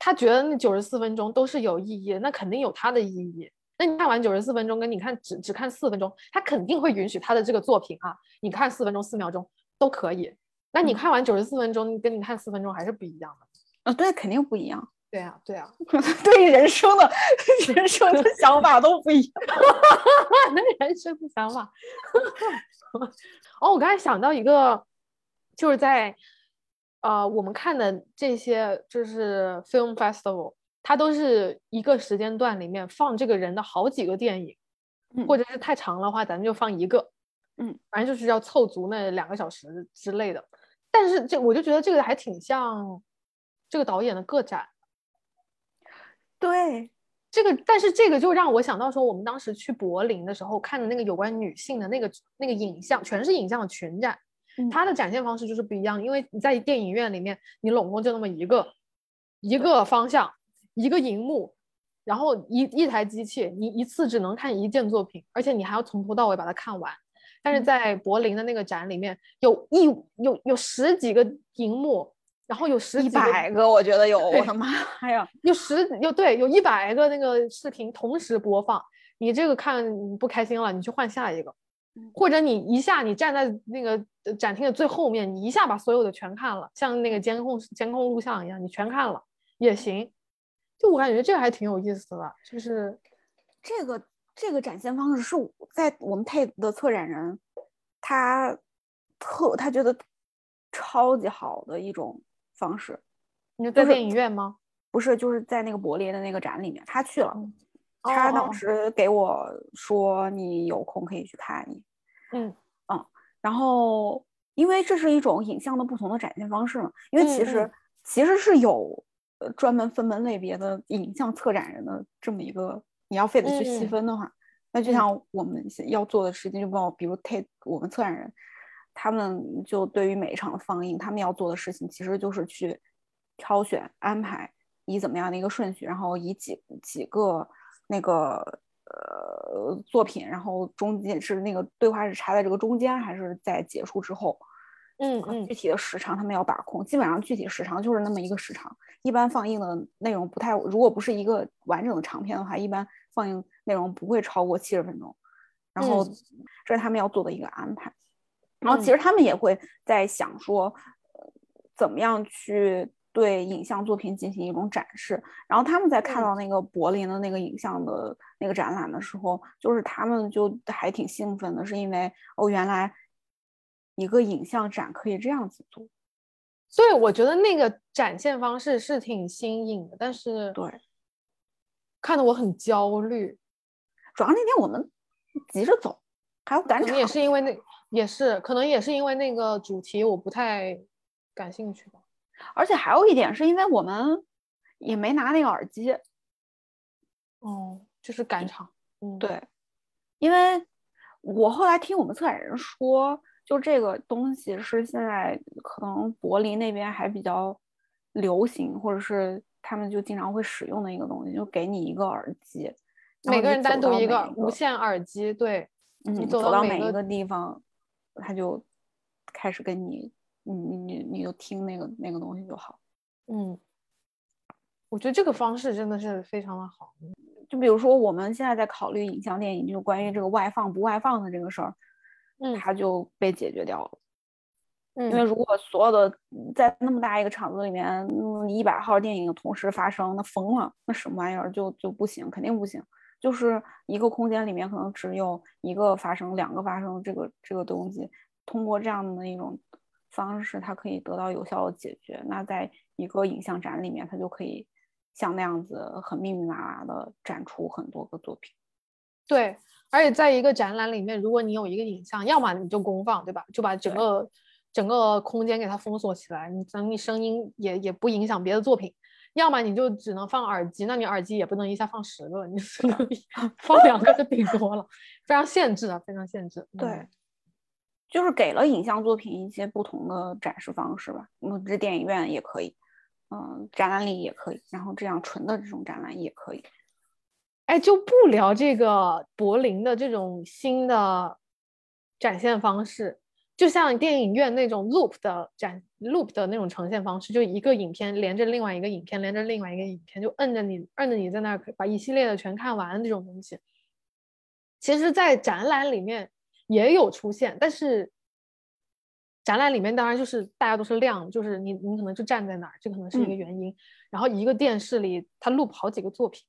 他觉得那九十四分钟都是有意义，那肯定有他的意义。那你看完九十四分钟，跟你看只只看四分钟，他肯定会允许他的这个作品啊，你看四分钟四秒钟都可以。那你看完九十四分钟，跟你看四分钟还是不一样的。啊，对，肯定不一样。对啊，对啊，对于人生的人生的想法都不一样。那人生的想法。哦，我刚才想到一个，就是在呃，我们看的这些就是 film festival，它都是一个时间段里面放这个人的好几个电影，或者是太长的话，咱们就放一个。嗯，反正就是要凑足那两个小时之类的。但是这我就觉得这个还挺像这个导演的个展。对这个，但是这个就让我想到说，我们当时去柏林的时候看的那个有关女性的那个那个影像，全是影像的群展，它的展现方式就是不一样。因为你在电影院里面，你拢共就那么一个一个方向，一个荧幕，然后一一台机器，你一次只能看一件作品，而且你还要从头到尾把它看完。但是在柏林的那个展里面，有一有有十几个荧幕。然后有十几百个，我觉得有，我的妈呀，有十有对，有一百个那个视频同时播放。你这个看不开心了，你去换下一个，或者你一下你站在那个展厅的最后面，你一下把所有的全看了，像那个监控监控录像一样，你全看了也行。就我感觉这个还挺有意思的，就是这个这个展现方式是在我们配的策展人他特他觉得超级好的一种。方式，你在电影院吗？不是，就是在那个柏林的那个展里面，他去了。他当时给我说：“你有空可以去看你。”嗯嗯。然后，因为这是一种影像的不同的展现方式嘛，因为其实其实是有呃专门分门类别的影像策展人的这么一个，你要非得去细分的话，那就像我们要做的事情，就包括比如 take 我们策展人。他们就对于每一场放映，他们要做的事情其实就是去挑选、安排以怎么样的一个顺序，然后以几几个那个呃作品，然后中间是那个对话是插在这个中间，还是在结束之后？嗯嗯，具体的时长他们要把控，基本上具体时长就是那么一个时长。一般放映的内容不太，如果不是一个完整的长片的话，一般放映内容不会超过七十分钟。然后这是他们要做的一个安排。然后其实他们也会在想说，怎么样去对影像作品进行一种展示。然后他们在看到那个柏林的那个影像的那个展览的时候，就是他们就还挺兴奋的，是因为哦，原来一个影像展可以这样子做。所以我觉得那个展现方式是挺新颖的，但是对，看得我很焦虑。主要那天我们急着走，还要赶场，也是因为那。也是，可能也是因为那个主题我不太感兴趣吧。而且还有一点是因为我们也没拿那个耳机。哦，就是赶场。嗯，对。因为我后来听我们策展人说，就这个东西是现在可能柏林那边还比较流行，或者是他们就经常会使用的一个东西，就给你一个耳机，每个人单独一个无线耳机。对，你走到每一个地方。他就开始跟你，你你你你就听那个那个东西就好。嗯，我觉得这个方式真的是非常的好。就比如说我们现在在考虑影像电影，就关于这个外放不外放的这个事儿，嗯，它就被解决掉了。嗯，因为如果所有的在那么大一个场子里面，一百号电影同时发生，那疯了，那什么玩意儿就就不行，肯定不行。就是一个空间里面可能只有一个发生、两个发生这个这个东西，通过这样的一种方式，它可以得到有效的解决。那在一个影像展里面，它就可以像那样子很密密麻麻的展出很多个作品。对，而且在一个展览里面，如果你有一个影像，要么你就公放，对吧？就把整个整个空间给它封锁起来，你等你声音也也不影响别的作品。要么你就只能放耳机，那你耳机也不能一下放十个，你只能放两个就顶多了，非常限制啊，非常限制。对，就是给了影像作品一些不同的展示方式吧。嗯，这电影院也可以，嗯，展览里也可以，然后这样纯的这种展览也可以。哎，就不聊这个柏林的这种新的展现方式。就像电影院那种 loop 的展 loop 的那种呈现方式，就一个影片连着另外一个影片，连着另外一个影片，就摁着你，摁着你在那儿把一系列的全看完这种东西，其实，在展览里面也有出现，但是展览里面当然就是大家都是亮，就是你你可能就站在那儿，这可能是一个原因。然后一个电视里它 loop 好几个作品，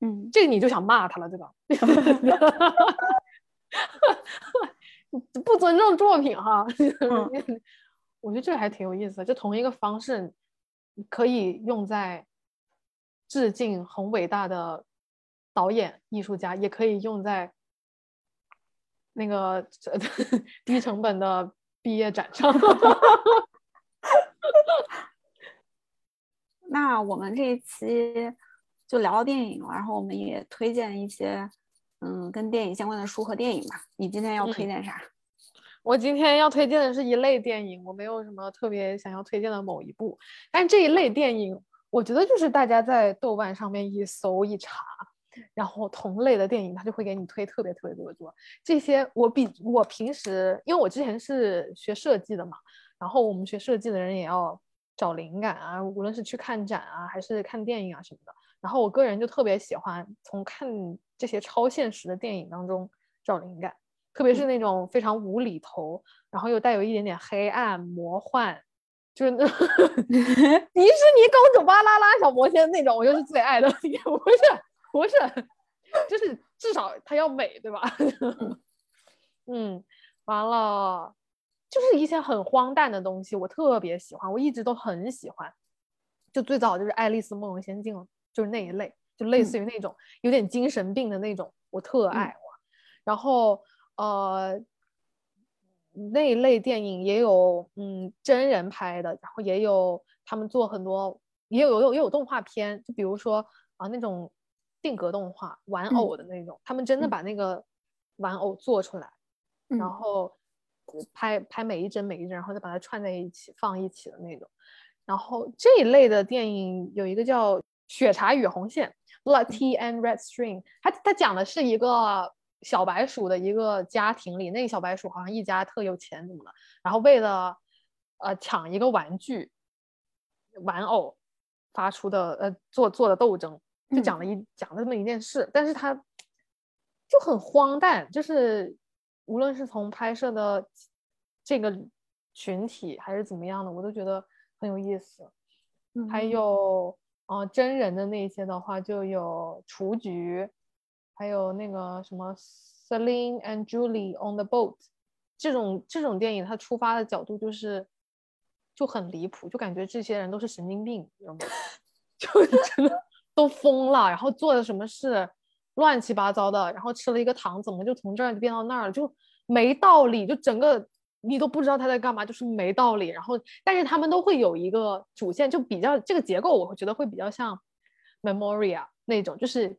嗯，这个你就想骂他了，对吧？不尊重作品哈，我觉得这个还挺有意思的。就同一个方式，可以用在致敬很伟大的导演、艺术家，也可以用在那个 低成本的毕业展上。那我们这一期就聊到电影了，然后我们也推荐一些。嗯，跟电影相关的书和电影吧。你今天要推荐啥？我今天要推荐的是一类电影，我没有什么特别想要推荐的某一部。但这一类电影，我觉得就是大家在豆瓣上面一搜一查，然后同类的电影，它就会给你推特别特别多多。这些我比我平时，因为我之前是学设计的嘛，然后我们学设计的人也要找灵感啊，无论是去看展啊，还是看电影啊什么的。然后我个人就特别喜欢从看这些超现实的电影当中找灵感，特别是那种非常无厘头，然后又带有一点点黑暗魔幻，就是那 迪士尼公主巴啦啦小魔仙那种，我就是最爱的。不是不是，就是至少它要美，对吧？嗯，完了，就是一些很荒诞的东西，我特别喜欢，我一直都很喜欢。就最早就是《爱丽丝梦游仙境》。就是那一类，就类似于那种有点精神病的那种，我特爱然后呃，那一类电影也有，嗯，真人拍的，然后也有他们做很多，也有有也有动画片，就比如说啊那种定格动画玩偶的那种，他们真的把那个玩偶做出来，然后拍拍每一帧每一帧，然后再把它串在一起放一起的那种。然后这一类的电影有一个叫。血茶与红线，Blood Tea and Red String，它它讲的是一个小白鼠的一个家庭里，那个小白鼠好像一家特有钱怎么的，然后为了呃抢一个玩具玩偶发出的呃做做的斗争，就讲了一讲了这么一件事，但是它就很荒诞，就是无论是从拍摄的这个群体还是怎么样的，我都觉得很有意思，还有。哦，真人的那些的话，就有雏菊，还有那个什么 Celine and Julie on the boat，这种这种电影，它出发的角度就是就很离谱，就感觉这些人都是神经病，知道吗？就真的都疯了，然后做的什么事乱七八糟的，然后吃了一个糖，怎么就从这儿变到那儿了，就没道理，就整个。你都不知道他在干嘛，就是没道理。然后，但是他们都会有一个主线，就比较这个结构，我会觉得会比较像 Memoria 那种，就是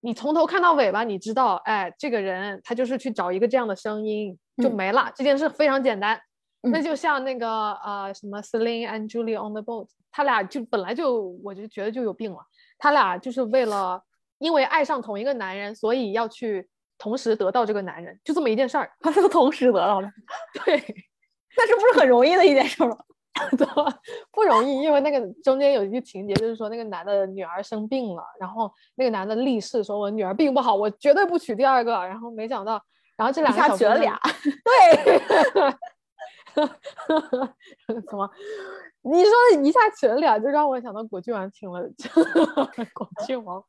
你从头看到尾巴，你知道，哎，这个人他就是去找一个这样的声音就没了。这件事非常简单。那就像那个呃什么 Celine and Julie on the boat，他俩就本来就我就觉得就有病了。他俩就是为了因为爱上同一个男人，所以要去。同时得到这个男人，就这么一件事儿，他是同时得到的，对，那是不是很容易的一件事吗？对，不容易，因为那个中间有一个情节，就是说那个男的女儿生病了，然后那个男的立誓说：“我女儿病不好，我绝对不娶第二个。”然后没想到，然后这两下娶了俩，对，什么？你说一下娶了俩，就让我想到果郡王请了果郡王，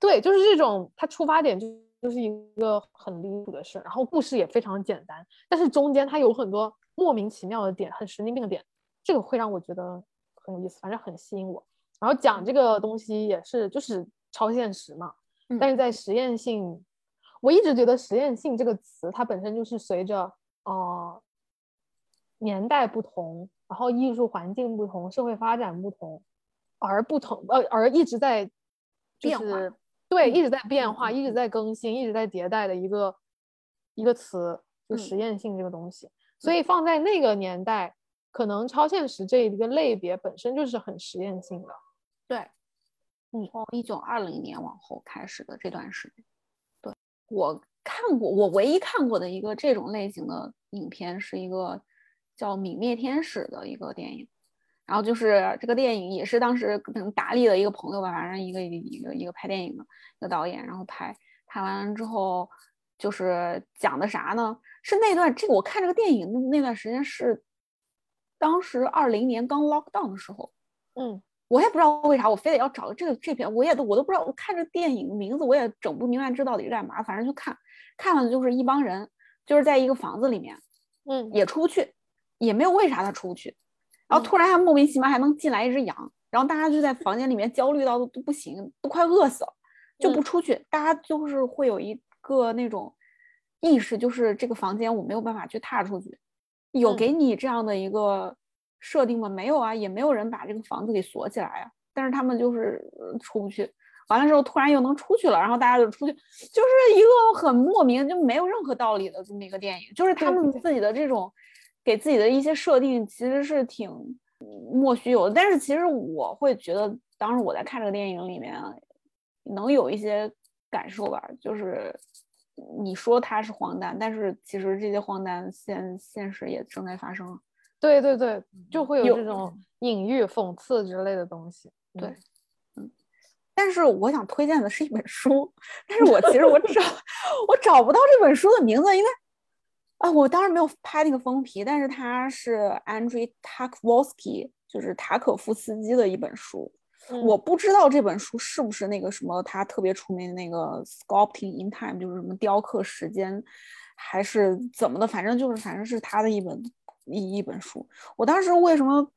对，就是这种，他出发点就。就是一个很离谱的事，然后故事也非常简单，但是中间它有很多莫名其妙的点，很神经病的点，这个会让我觉得很有意思，反正很吸引我。然后讲这个东西也是就是超现实嘛，嗯但是在实验性，我一直觉得实验性这个词它本身就是随着呃年代不同，然后艺术环境不同，社会发展不同而不同呃而一直在就变化是对嗯一直在变嗯化，嗯一直在更新，一直在迭代的一个一个词，就嗯实验性这个东西。所以放在那个年代，可能超现实这一个类别本身就是很实验性的。对，嗯从一九二零年往后开始的这段时间，对我看过，我唯一看过的一个这种类型的影片是一个叫《泯灭天使》的一个电影，然后就是这个电影也是当时可能达利的一个朋友吧，反正一个一个一个拍电影的一个导演，然后拍拍完之后，就是讲的啥呢？是那段这个我看这个电影那那段时间是当时二零年刚 lock down 的时候。嗯我也不知道为啥，我非得要找这个这篇，我也都我都不知道，我看这电影名字我也整不明白这到底是干嘛，反正就看，看了就是一帮人，就是在一个房子里面嗯也出不去，也没有为啥他出不去，然后嗯。突然还莫名其妙还能进来一只羊，然后大家就在房间里面焦虑到都都不行，都快饿死了，就不嗯。出去，大家就是会有一个那种意识，就是这个房间我没有办法去踏出去，有嗯。给你这样的一个设定吗？没有啊，也没有人把这个房子给锁起来啊、但是他们就是呃出不去，完了之后突然又能出去了，然后大家就出去，就是一个很莫名就没有任何道理的这么一个电影，就是他们自己的这种给自己的一些设定其实是挺嗯莫须有的，但是其实我会觉得，当时我在看这个电影里面能有一些感受吧，就是你说它是荒诞，但是其实这些荒诞现现实也正在发生。对对对，就会有有这种隐喻、讽刺之类的东西。对嗯但是我想推荐的是一本书，但是我其实我找 我找不到这本书的名字，因为啊，我当时没有拍那个封皮，但是它是 Andrei Tarkovsky，就是塔可夫斯基的一本书。嗯我不知道这本书是不是那个什么他特别出名的那个 Sculpting in Time，就是什么雕刻时间，还是怎么的，反正就是反正是他的一本一一本书。我当时为什么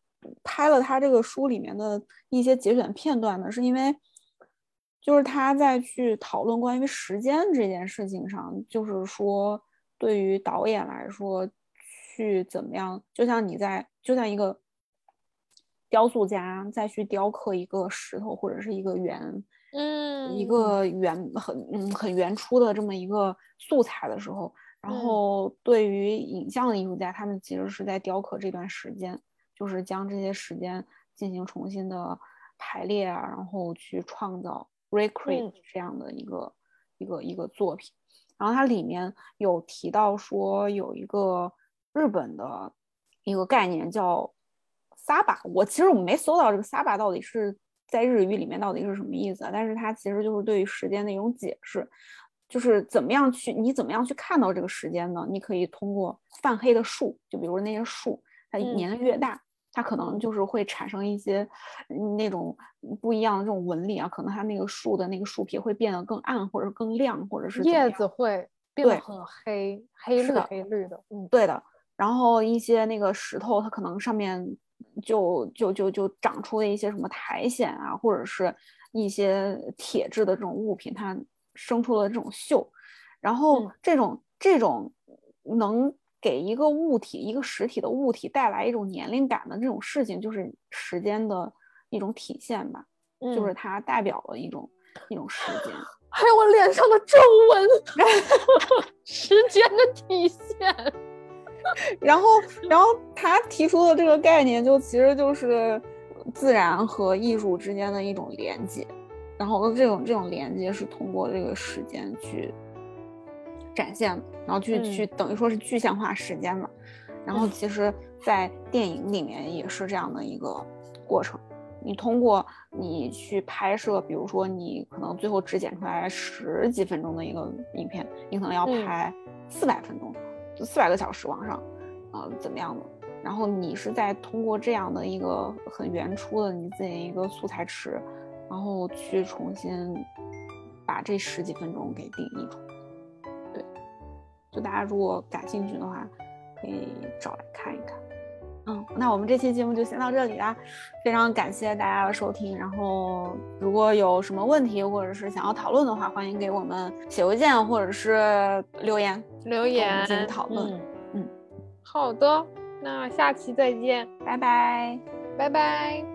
拍了他这个书里面的一些节选片段呢？是因为就是他在去讨论关于时间这件事情上，就是说对于导演来说，去怎么样，就像你在就像一个雕塑家再去雕刻一个石头或者是一个圆，嗯，一个圆很嗯很原初的这么一个素材的时候，然嗯。后对于影像的艺术家，他们其实是在雕刻这段时间，就是将这些时间进行重新的排列啊，然后去创造 recreate 嗯。这样的一个、一个一个作品。然后它里面有提到说有一个日本的一个概念叫 “saba”，，我其实我没搜到这个 “saba” 到底是在日语里面到底是什么意思啊？但是它其实就是对于时间的一种解释，就是怎么样去你怎么样去看到这个时间呢？你可以通过泛黑的树，就比如那些树，它嗯年龄越大。它可能就是会产生一些嗯那种不一样的这种纹理啊，可能它那个树的那个树皮会变得更暗，或者更亮，或者是叶子会。变得很黑，黑绿黑绿的。嗯，对的，然后一些那个石头，它可能上面就就就就长出了一些什么苔藓啊，或者是一些铁质的这种物品，它生出了这种锈，然后嗯。这种这种能给一个物体一个实体的物体带来一种年龄感的这种事情，就是时间的一种体现吧，就是嗯它代表了一种一种时间。还有我脸上的皱纹，时间的体现。然后，然后他提出的这个概念，就其实就是自然和艺术之间的一种连接，然后这种这种连接是通过这个时间去展现，然后去、嗯去等于说是具象化时间嘛。然后嗯其实，在电影里面也是这样的一个过程。你通过你去拍摄，比如说你可能最后只剪出来十几分钟的一个影片，你可能要嗯拍四百分钟，四百个小时往上，呃，怎么样的？然后你是在通过这样的一个很原初的你自己一个素材池，然后去重新把这十几分钟给定义出来。对，就大家如果感兴趣的话，可以找来看一看。嗯，那我们这期节目就先到这里啦，非常感谢大家的收听。然后如果有什么问题或者是想要讨论的话，欢迎给我们写邮件或者是留言留言进行讨论。嗯，好的，那下期再见，拜拜，拜拜。